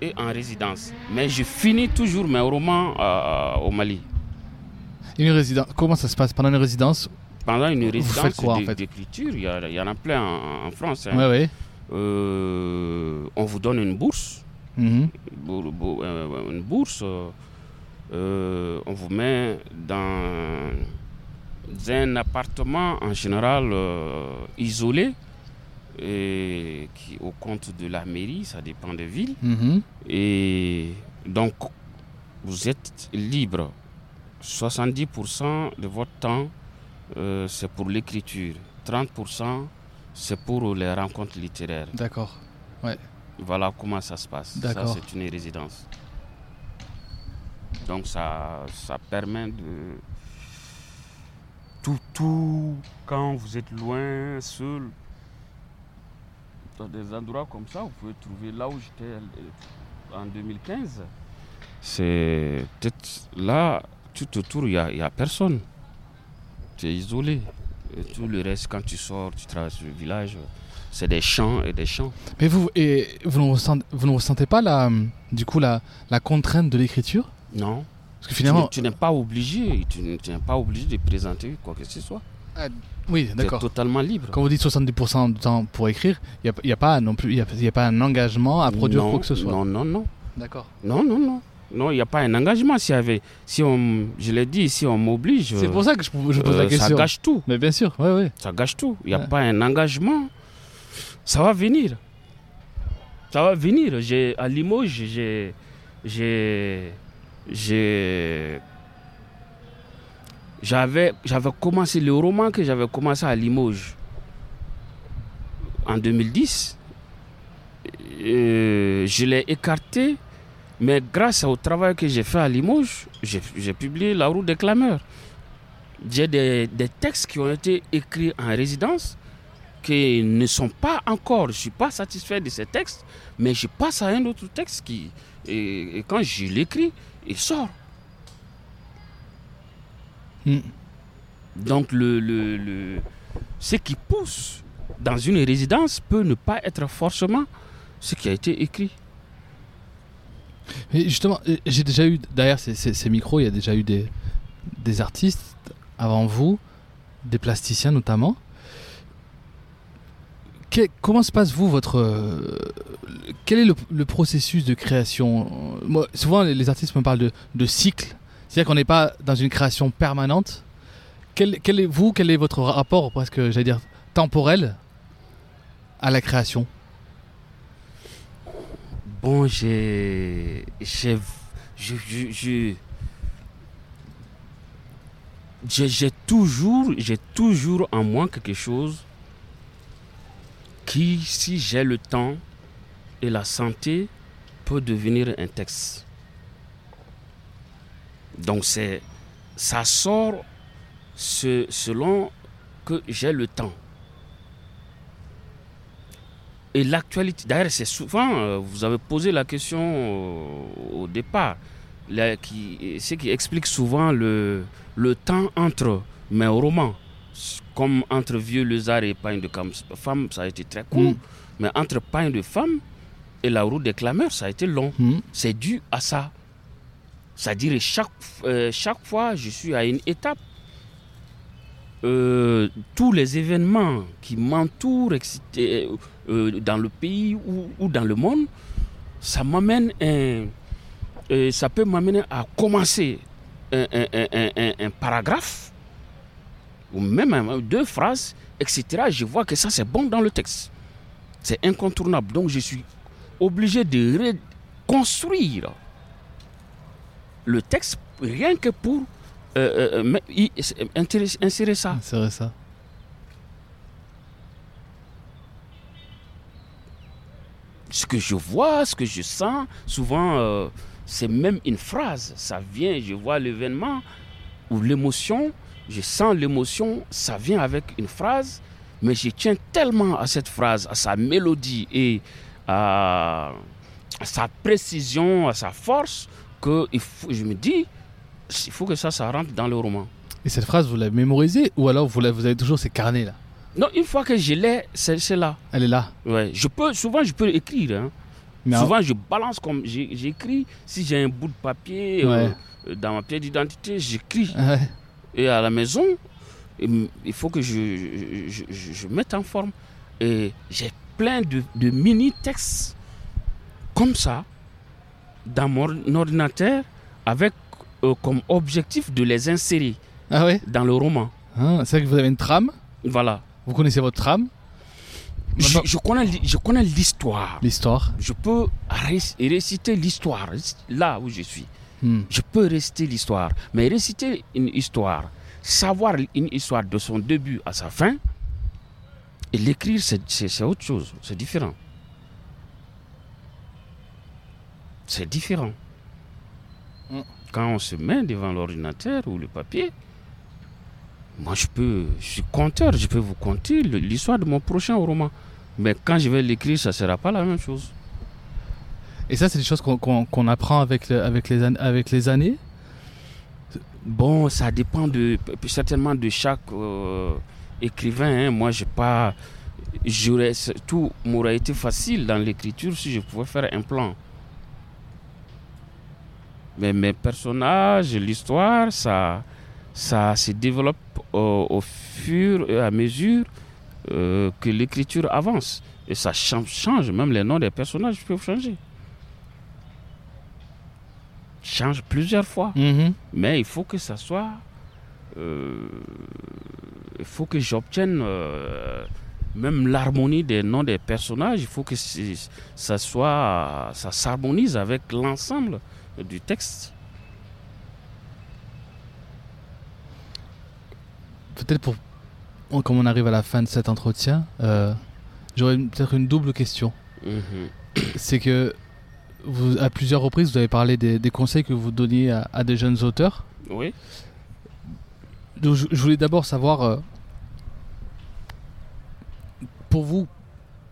[SPEAKER 1] et en résidence. Mais je finis toujours mes romans euh, au Mali.
[SPEAKER 3] Une résidence. Comment ça se passe? Pendant une résidence
[SPEAKER 1] Pendant une résidence
[SPEAKER 3] quoi, en fait?
[SPEAKER 1] d'écriture, il y, en a plein en, en France. hein.
[SPEAKER 3] Ouais, ouais.
[SPEAKER 1] Euh, on vous donne une bourse,
[SPEAKER 3] Mhm.
[SPEAKER 1] euh, une bourse. euh, on vous met dans un appartement en général euh, isolé et qui au compte de la mairie, ça dépend des villes.
[SPEAKER 3] Mhm.
[SPEAKER 1] Et donc, vous êtes libre. 70% de votre temps, euh, c'est pour l'écriture. 30%, c'est pour les rencontres littéraires.
[SPEAKER 3] D'accord.
[SPEAKER 1] Voilà comment ça se passe. Ça, c'est une résidence. Donc, ça, ça permet de. Tout, tout, quand vous êtes loin, seul, dans des endroits comme ça, vous pouvez trouver là où j'étais euh, en 2015. C'est peut-être là, tout autour, il n'y a, il y a personne. Tu es isolé. Et tout le reste, quand tu sors, tu traverses le village, c'est des champs et des champs.
[SPEAKER 3] Mais vous, et vous ne ressentez, vous ne ressentez pas la, du coup la, la contrainte de l'écriture?
[SPEAKER 1] Non.
[SPEAKER 3] Parce que finalement,
[SPEAKER 1] tu n'es pas obligé, tu n'es pas obligé de présenter quoi que ce soit.
[SPEAKER 3] oui,
[SPEAKER 1] Tu es
[SPEAKER 3] d'accord.
[SPEAKER 1] totalement libre.
[SPEAKER 3] Quand vous dites 70% du temps pour écrire, il n'y a, pas non plus, il y a, il y a pas un engagement à produire
[SPEAKER 1] non,
[SPEAKER 3] quoi que ce soit.
[SPEAKER 1] Non, non, non.
[SPEAKER 3] D'accord.
[SPEAKER 1] Non, non, non. Non, il n'y a pas un engagement. Si, avait, si on, je l'ai dit, si on m'oblige,
[SPEAKER 3] C'est pour ça que je, je pose
[SPEAKER 1] euh,
[SPEAKER 3] la question.
[SPEAKER 1] ça gâche tout.
[SPEAKER 3] Mais bien sûr, ouais, ouais.
[SPEAKER 1] Ça gâche tout. Il n'y a
[SPEAKER 3] Ouais.
[SPEAKER 1] pas un engagement. Ça va venir. Ça va venir. À Limoges, j'ai, j'ai, j'avais, commencé le roman que j'avais commencé à Limoges en 2010. Euh, je l'ai écarté, mais grâce au travail que j'ai fait à Limoges, j'ai, publié La roue des clameurs. J'ai des textes qui ont été écrits en résidence qui ne sont pas encore, je ne suis pas satisfait de ces textes, mais je passe à un autre texte qui, et, et quand je l'écris, il sort.
[SPEAKER 3] Mm.
[SPEAKER 1] Donc le, le, le- ce qui pousse dans une résidence peut ne pas être forcément ce qui a été écrit.
[SPEAKER 3] Mais justement, euh, j'ai déjà eu derrière ces, ces- ces micros, il y a déjà eu des, des artistes avant vous, des plasticiens notamment. Comment se passe vous votre euh, quel est le, processus de création? Moi, souvent les, artistes me parlent de, de cycle, c'est-à-dire qu'on n'est pas dans une création permanente. Quel, est vous Quel est votre rapport presque, j'allais dire, temporel à la création?
[SPEAKER 1] Bon, j'ai. J'ai. J'ai- j'ai toujours, j'ai toujours en moi quelque chose qui, si j'ai le temps et la santé, peut devenir un texte. Donc c'est, ça sort selon que j'ai le temps. Et l'actualité, d'ailleurs, c'est souvent, euh, vous avez posé la question euh, au départ, ce qui explique souvent le temps entre mes romans, comme entre Vieux Lézard et Pain de Femme, ça a été très court,
[SPEAKER 3] Mm.
[SPEAKER 1] mais entre Pain de Femme et La route des clameurs, ça a été long.
[SPEAKER 3] Hmm.
[SPEAKER 1] C'est dû à ça. C'est-à-dire, chaque, euh, chaque fois, je suis à une étape. Euh, tous les événements qui m'entourent euh, dans le pays ou, ou dans le monde, ça m'amène ça peut m'amener à commencer un- un- un paragraphe ou même deux phrases, etc. Je vois que ça c'est bon dans le texte. C'est incontournable. Donc je suis obligé de reconstruire le texte rien que pour euh, euh, y- insérer ça.
[SPEAKER 3] Vrai ça.
[SPEAKER 1] ce que je vois, ce que je sens, souvent euh, c'est même une phrase. Ça vient, je vois l'événement où l'émotion, je sens l'émotion, ça vient avec une phrase, mais je tiens tellement à cette phrase, à sa mélodie et à, à sa précision, à sa force, que il faut- je me dis, il faut que ça, ça rentre dans le roman.
[SPEAKER 3] Et cette phrase, vous l'avez mémorisée ou alors vous, avez toujours ces carnets là?
[SPEAKER 1] Non, une fois que je l'ai, c'est là.
[SPEAKER 3] Elle est là.
[SPEAKER 1] Ouais, je peux, souvent, je peux écrire. hein. Souvent, je balance comme j'écris. Si j'ai un bout de papier euh, dans ma pièce d'identité, j'écris.
[SPEAKER 3] Ouais.
[SPEAKER 1] Et à la maison, il faut que je, je, je- je mette en forme. Et j'ai plein de, de mini-textes comme ça dans mon ordinateur avec euh, comme objectif de les insérer
[SPEAKER 3] Ah ouais?
[SPEAKER 1] dans le roman.
[SPEAKER 3] Hein, C'est vrai que vous avez une trame?
[SPEAKER 1] Voilà.
[SPEAKER 3] Vous connaissez votre trame,
[SPEAKER 1] Je, connais, l'hi- je connais l'histoire.
[SPEAKER 3] l'histoire.
[SPEAKER 1] Je peux réc- réciter l'histoire là où je suis.
[SPEAKER 3] Hmm.
[SPEAKER 1] Je peux réciter l'histoire. Mais réciter une histoire, savoir une histoire de son début à sa fin, et l'écrire, c'est- autre chose. C'est différent. C'est différent.
[SPEAKER 3] Mm.
[SPEAKER 1] Quand on se met devant l'ordinateur ou le papier, moi je peux, je suis conteur, je peux vous conter l'histoire de mon prochain roman. Mais quand je vais l'écrire, ça ne sera pas la même chose.
[SPEAKER 3] Et ça, c'est des choses qu'on apprend avec, avec, les, avec les années?
[SPEAKER 1] Bon, ça dépend de, certainement de chaque euh, écrivain. hein. Moi, j'ai pas. Tout m'aurait été facile dans l'écriture si je pouvais faire un plan. Mais mes personnages, l'histoire, ça, ça se développe au, fur et à mesure euh, que l'écriture avance. Et ça change, même les noms des personnages peuvent changer. Change plusieurs fois.
[SPEAKER 3] Mhm.
[SPEAKER 1] Mais il faut que ça soit. euh, il faut que j'obtienne euh, même l'harmonie des noms des personnages. Il faut que ça soit. Ça s'harmonise avec l'ensemble du texte.
[SPEAKER 3] Peut-être pour. on- Comme on arrive à la fin de cet entretien, euh, j'aurais peut-être une double question.
[SPEAKER 1] Mhm.
[SPEAKER 3] C'est que vous, à plusieurs reprises, vous avez parlé des, des conseils que vous donniez à, à des jeunes auteurs.
[SPEAKER 1] Oui.
[SPEAKER 3] Donc, je, je voulais d'abord savoir, euh, pour vous,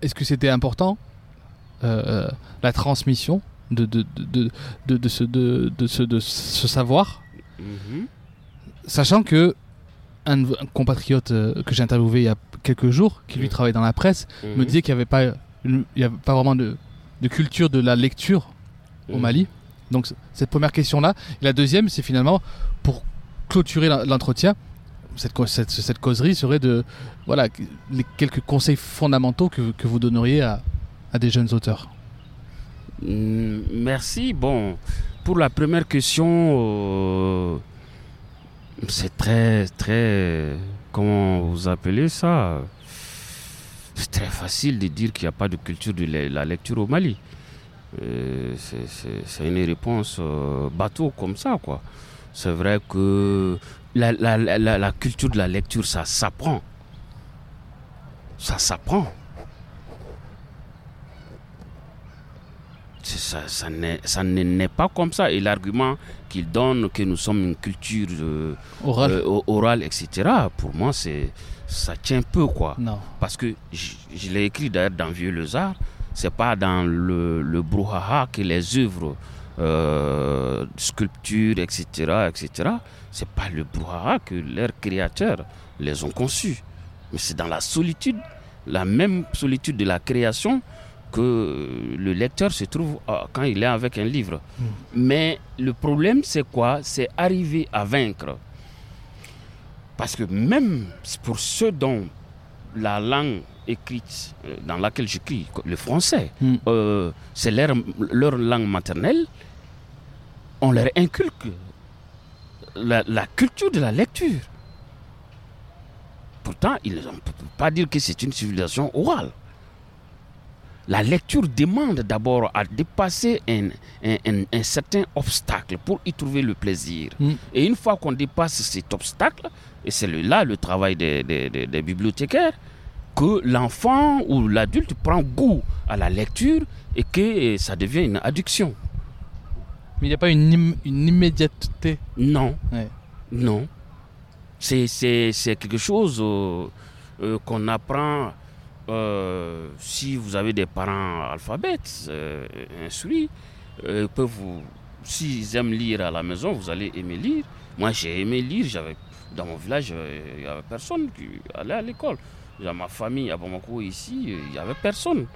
[SPEAKER 3] est-ce que c'était important euh, euh, la transmission de, de, de, de, de, de ce, de, de ce, de ce savoir?
[SPEAKER 1] Mhm.
[SPEAKER 3] Sachant que un, compatriote euh, que j'ai interviewé il y a quelques jours, qui lui travaille dans la presse, me
[SPEAKER 1] Mhm.
[SPEAKER 3] disait qu'il n'y avait pas, une- il y avait pas vraiment de, de culture de la lecture au
[SPEAKER 1] Mhm.
[SPEAKER 3] Mali. Donc cette première question-là. Et la deuxième, c'est finalement pour clôturer l'en- l'entretien. Cette, co- cette, cette causerie serait de voilà les quelques conseils fondamentaux que, que vous donneriez à, à des jeunes auteurs.
[SPEAKER 1] Mm, Merci. Bon, pour la première question, euh, c'est très, très. Comment vous appelez ça? C'est très facile de dire qu'il n'y a pas de culture de la lecture au Mali. Euh, c'est- une réponse euh, bateau comme ça, quoi. C'est vrai que la, la- la- culture de la lecture, ça s'apprend. Ça s'apprend. Ça, ça, n'est- ça ne n'est pas comme ça. Et l'argument qu'il donne que nous sommes une culture euh, orale, etc., pour moi, c'est ça tient peu, quoi.
[SPEAKER 3] Non.
[SPEAKER 1] Parce que je, je l'ai écrit d'ailleurs dans Vieux Lézard, c'est pas dans le, le brouhaha que les œuvres, euh, sculptures, etc., etc., c'est pas le brouhaha que leurs créateurs les ont conçus. Mais c'est dans la solitude, la même solitude de la création que le lecteur se trouve euh, quand il est avec un livre. Mais le problème, c'est quoi? C'est arriver à vaincre. Parce que même pour ceux dont la langue écrite, euh, dans laquelle j'écris, le français,
[SPEAKER 3] Mm.
[SPEAKER 1] euh, c'est leur, leur langue maternelle, on leur inculque la, la culture de la lecture. Pourtant, ils ne peuvent pas dire que c'est une civilisation orale. La lecture demande d'abord à dépasser un, un- un- un certain obstacle pour y trouver le plaisir.
[SPEAKER 3] Mm.
[SPEAKER 1] Et une fois qu'on dépasse cet obstacle, et c'est là le travail des, des- des- des bibliothécaires, que l'enfant ou l'adulte prend goût à la lecture et que eh, ça devient une addiction.
[SPEAKER 3] Mais il n'y a pas une, im- une immédiateté?
[SPEAKER 1] Non.
[SPEAKER 3] Ouais.
[SPEAKER 1] Non. C'est quelque chose euh, euh, qu'on apprend euh, si vous avez des parents alphabètes, euh, instruits. euh, peuvent vous, s'ils aiment lire à la maison, vous allez aimer lire. Moi, j'ai aimé lire. J'avais, dans mon village, euh, il n'y avait personne qui allait à l'école. Dans ma famille à Bamako, ici, euh, il n'y avait personne.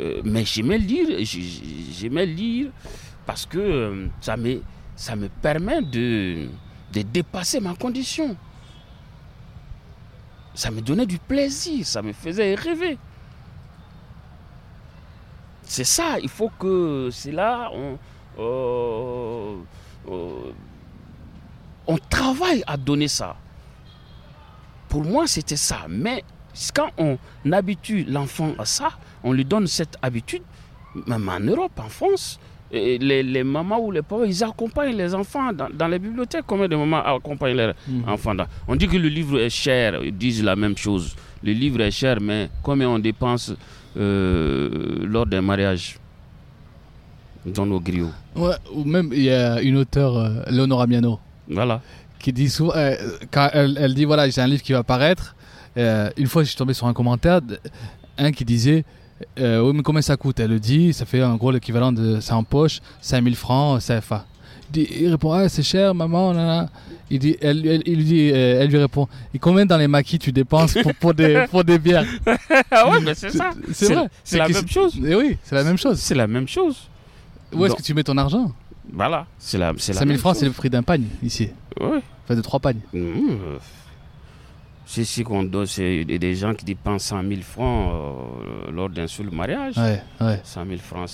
[SPEAKER 1] Euh, mais j'aimais lire, j'ai- j'aimais lire parce que ça, me, ça me permet de, de dépasser ma condition. Ça me donnait du plaisir, ça me faisait rêver. C'est ça, il faut que c'est là, on travaille à donner ça. Pour moi, c'était ça. Mais quand on habitue l'enfant à ça, on lui donne cette habitude, même en Europe, en France, et les, les mamans ou les parents, ils accompagnent les enfants dans, dans les bibliothèques. Combien de mamans accompagnent leurs
[SPEAKER 3] Mhm.
[SPEAKER 1] enfants dans- On dit que le livre est cher, ils disent la même chose. Le livre est cher, mais combien on dépense euh, lors d'un mariage dans nos griots?
[SPEAKER 3] Ouais, ou même il y a une auteure, euh, Leonora Miano,
[SPEAKER 1] Voilà.
[SPEAKER 3] Qui dit souvent, euh, quand elle, elle dit voilà, j'ai un livre qui va paraître. euh, une fois, je suis tombé sur un commentaire, un qui disait euh, oui, mais combien ça coûte? Elle le dit, ça fait en gros l'équivalent de c'est en poche, 5000 francs CFA. Il, dit- il répond ah c'est cher maman il dit elle, elle- il lui dit elle lui répond et combien dans les maquis tu dépenses pour, pour des pour des bières?
[SPEAKER 1] Ah ouais, mais c'est ça.
[SPEAKER 3] c'est vrai
[SPEAKER 1] C'est la même chose.
[SPEAKER 3] Eh oui c'est la même chose
[SPEAKER 1] C'est la même chose.
[SPEAKER 3] où est-ce que tu mets ton argent?
[SPEAKER 1] Voilà. C'est la, la
[SPEAKER 3] 5000
[SPEAKER 1] même
[SPEAKER 3] francs c'est le prix d'un pagne ici
[SPEAKER 1] Ouais.
[SPEAKER 3] enfin de trois pagnes
[SPEAKER 1] Mmh, C'est ce qu'on donne, c'est des gens qui dépensent 100 000 francs euh, lors d'un seul mariage.
[SPEAKER 3] ouais ouais
[SPEAKER 1] 100 000 francs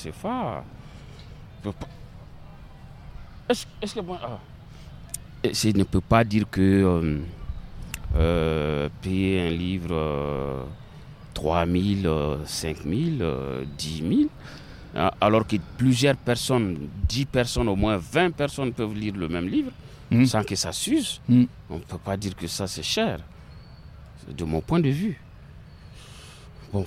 [SPEAKER 1] peut pas- Est-ce que moi. ah. Je ne peux pas dire que euh, euh, payer un livre euh, 3 000, 5 000, euh, 10 000, hein, alors que plusieurs personnes, 10 personnes, au moins 20 personnes peuvent lire le même livre
[SPEAKER 3] Mm.
[SPEAKER 1] sans que ça s'use,
[SPEAKER 3] Mm.
[SPEAKER 1] on ne peut pas dire que ça c'est cher, de mon point de vue. Bon,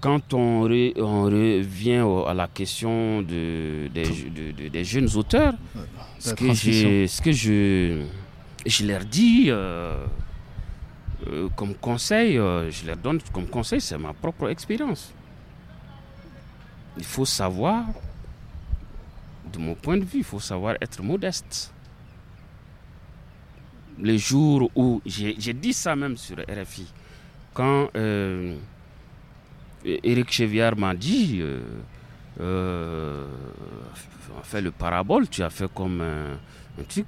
[SPEAKER 1] quand on, re- on revient au- à la question de, des, de- de- des jeunes auteurs, ce que, j'ai- ce que je, je leur dis euh, euh, comme conseil, euh, je leur donne comme conseil, c'est ma propre expérience. Il faut savoir, de mon point de vue, il faut savoir être modeste. Les jours où, j'ai j'ai dit ça même sur RFI, quand euh, Eric Cheviard m'a dit, euh, euh, on fait le parabole, tu as fait comme un, un truc.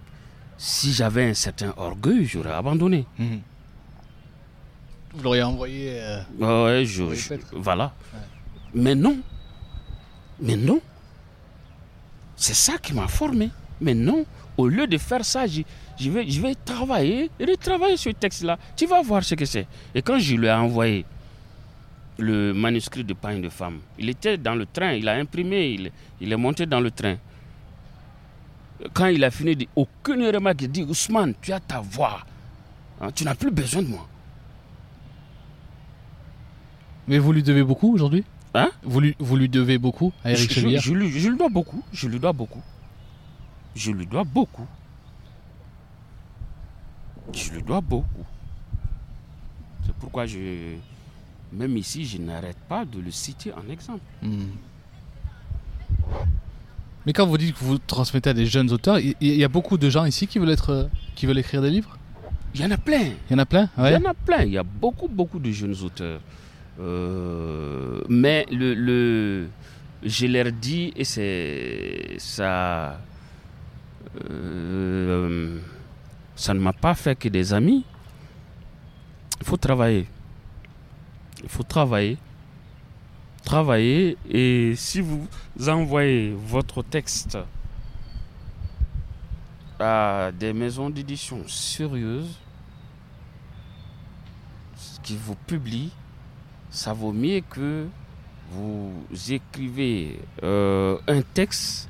[SPEAKER 1] Si j'avais un certain orgueil, j'aurais abandonné.
[SPEAKER 3] Mhm. Vous l'auriez envoyé. euh,
[SPEAKER 1] Ouais, je, voilà.
[SPEAKER 3] Ouais.
[SPEAKER 1] Mais non. Mais non. C'est ça qui m'a formé. Mais non. Au lieu de faire ça, j'y- je vais, je vais travailler, retravailler ce texte-là. Tu vas voir ce que c'est. Et quand je lui ai envoyé le manuscrit de Pain de femme, il était dans le train, il a imprimé, il, il est monté dans le train. Quand il a fini, dit, aucune remarque, il dit, Ousmane, tu as ta voix. Hein, tu n'as plus besoin de moi.
[SPEAKER 3] Mais vous lui devez beaucoup aujourd'hui?
[SPEAKER 1] Hein?
[SPEAKER 3] Vous lui, vous lui devez beaucoup à Eric
[SPEAKER 1] je, je lui, je lui dois beaucoup. Je lui dois beaucoup. Je lui dois beaucoup. Je lui dois beaucoup. C'est pourquoi je. Même ici, je n'arrête pas de le citer en exemple.
[SPEAKER 3] Hmm. Mais quand vous dites que vous transmettez à des jeunes auteurs, il y, a beaucoup de gens ici qui veulent, être, qui veulent écrire des livres?
[SPEAKER 1] Il y en a plein.
[SPEAKER 3] Il y en a plein
[SPEAKER 1] Il
[SPEAKER 3] ouais.
[SPEAKER 1] y en a plein. Il y a beaucoup, beaucoup de jeunes auteurs. Euh, mais le, le, je leur dis, et c'est ça, euh, ça ne m'a pas fait que des amis. Il faut travailler. Il faut travailler. Travailler. Et si vous envoyez votre texte à des maisons d'édition sérieuses, qui vous publient, ça vaut mieux que vous écrivez euh, un texte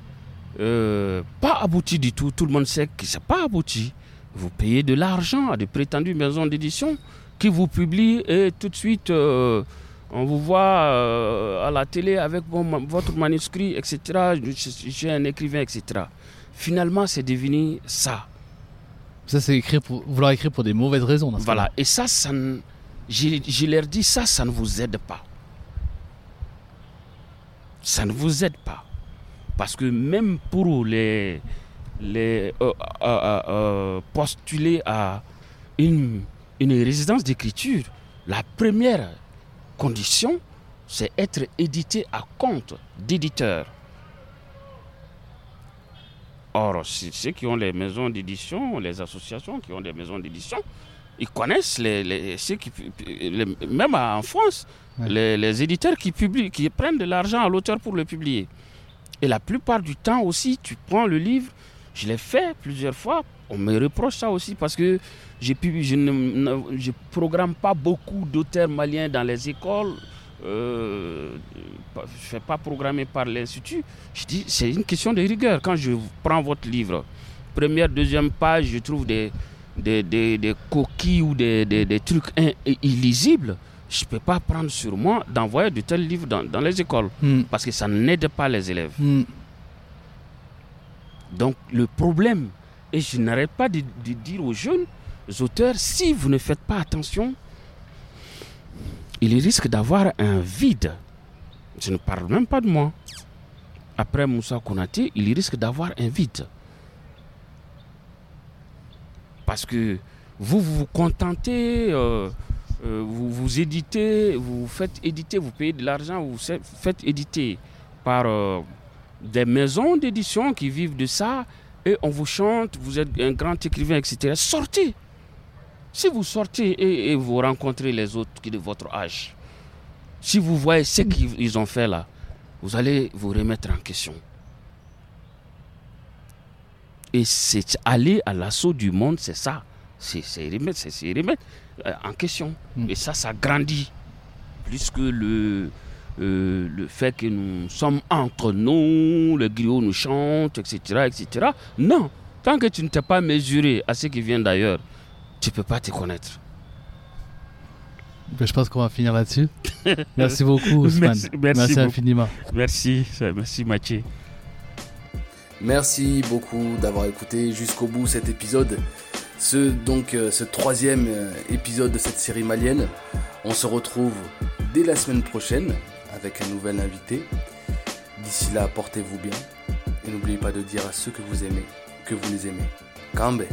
[SPEAKER 1] euh, pas abouti du tout. Tout le monde sait que c'est pas abouti. Vous payez de l'argent à de prétendues maisons d'édition qui vous publient et tout de suite euh, on vous voit euh, à la télé avec ma- votre manuscrit, etc. Je- je- J'ai un écrivain, etc. Finalement, c'est devenu ça.
[SPEAKER 3] Ça, c'est écrire pour, vouloir écrire pour des mauvaises raisons.
[SPEAKER 1] Voilà. Et ça, ça ne- j'ai- je leur dis ça, ça ne vous aide pas. Ça ne vous aide pas. Parce que même pour les, les euh, euh, euh, postuler à une, une résidence d'écriture, la première condition, c'est être édité à compte d'éditeur. Or, ceux qui ont les maisons d'édition, les associations qui ont des maisons d'édition, ils connaissent les, les- ceux qui, les- même en France,
[SPEAKER 3] Ouais.
[SPEAKER 1] les, les éditeurs qui publient, qui prennent de l'argent à l'auteur pour le publier. Et la plupart du temps aussi, tu prends le livre, je l'ai fait plusieurs fois, on me reproche ça aussi parce que pu- je ne je programme pas beaucoup d'auteurs maliens dans les écoles. euh, je ne fais pas programmer par l'Institut. Je dis, c'est une question de rigueur. Quand je prends votre livre, première, deuxième page, je trouve des, des, des- des coquilles ou des, trucs in- illisibles. Je ne peux pas prendre sur moi d'envoyer de tels livres dans, dans les écoles
[SPEAKER 3] Hmm.
[SPEAKER 1] parce que ça n'aide pas les élèves.
[SPEAKER 3] Hmm.
[SPEAKER 1] Donc le problème, et je n'arrête pas de, dire aux jeunes auteurs, si vous ne faites pas attention, il risque d'avoir un vide. Je ne parle même pas de moi. Après Moussa Konaté, il risque d'avoir un vide. Parce que vous vous, contentez, euh, euh, vous vous éditez, vous faites éditer, vous payez de l'argent, vous faites éditer par euh, des maisons d'édition qui vivent de ça et on vous chante, vous êtes un grand écrivain, etc. Sortez. Si vous sortez et, et vous rencontrez les autres qui de votre âge, si vous voyez ce qu'ils ils ont fait là, vous allez vous remettre en question. Et c'est aller à l'assaut du monde, c'est ça. C'est remettre, c'est remettre euh, en question.
[SPEAKER 3] Mm.
[SPEAKER 1] Et ça, ça grandit. Plus que le, euh, le fait que nous sommes entre nous, le griot nous chante, etc., etc. Non, tant que tu ne t'es pas mesuré à ce qui vient d'ailleurs, tu ne peux pas te connaître.
[SPEAKER 3] Ben, Je pense qu'on va finir là-dessus. Merci beaucoup, Ousmane.
[SPEAKER 1] Merci- merci beaucoup.
[SPEAKER 3] infiniment.
[SPEAKER 1] Merci, merci Mathieu.
[SPEAKER 2] Merci beaucoup d'avoir écouté jusqu'au bout cet épisode. Ce, donc, euh, ce troisième euh, épisode de cette série malienne. On se retrouve dès la semaine prochaine avec un nouvel invité. D'ici là, portez-vous bien. Et n'oubliez pas de dire à ceux que vous aimez que vous les aimez. Kambe.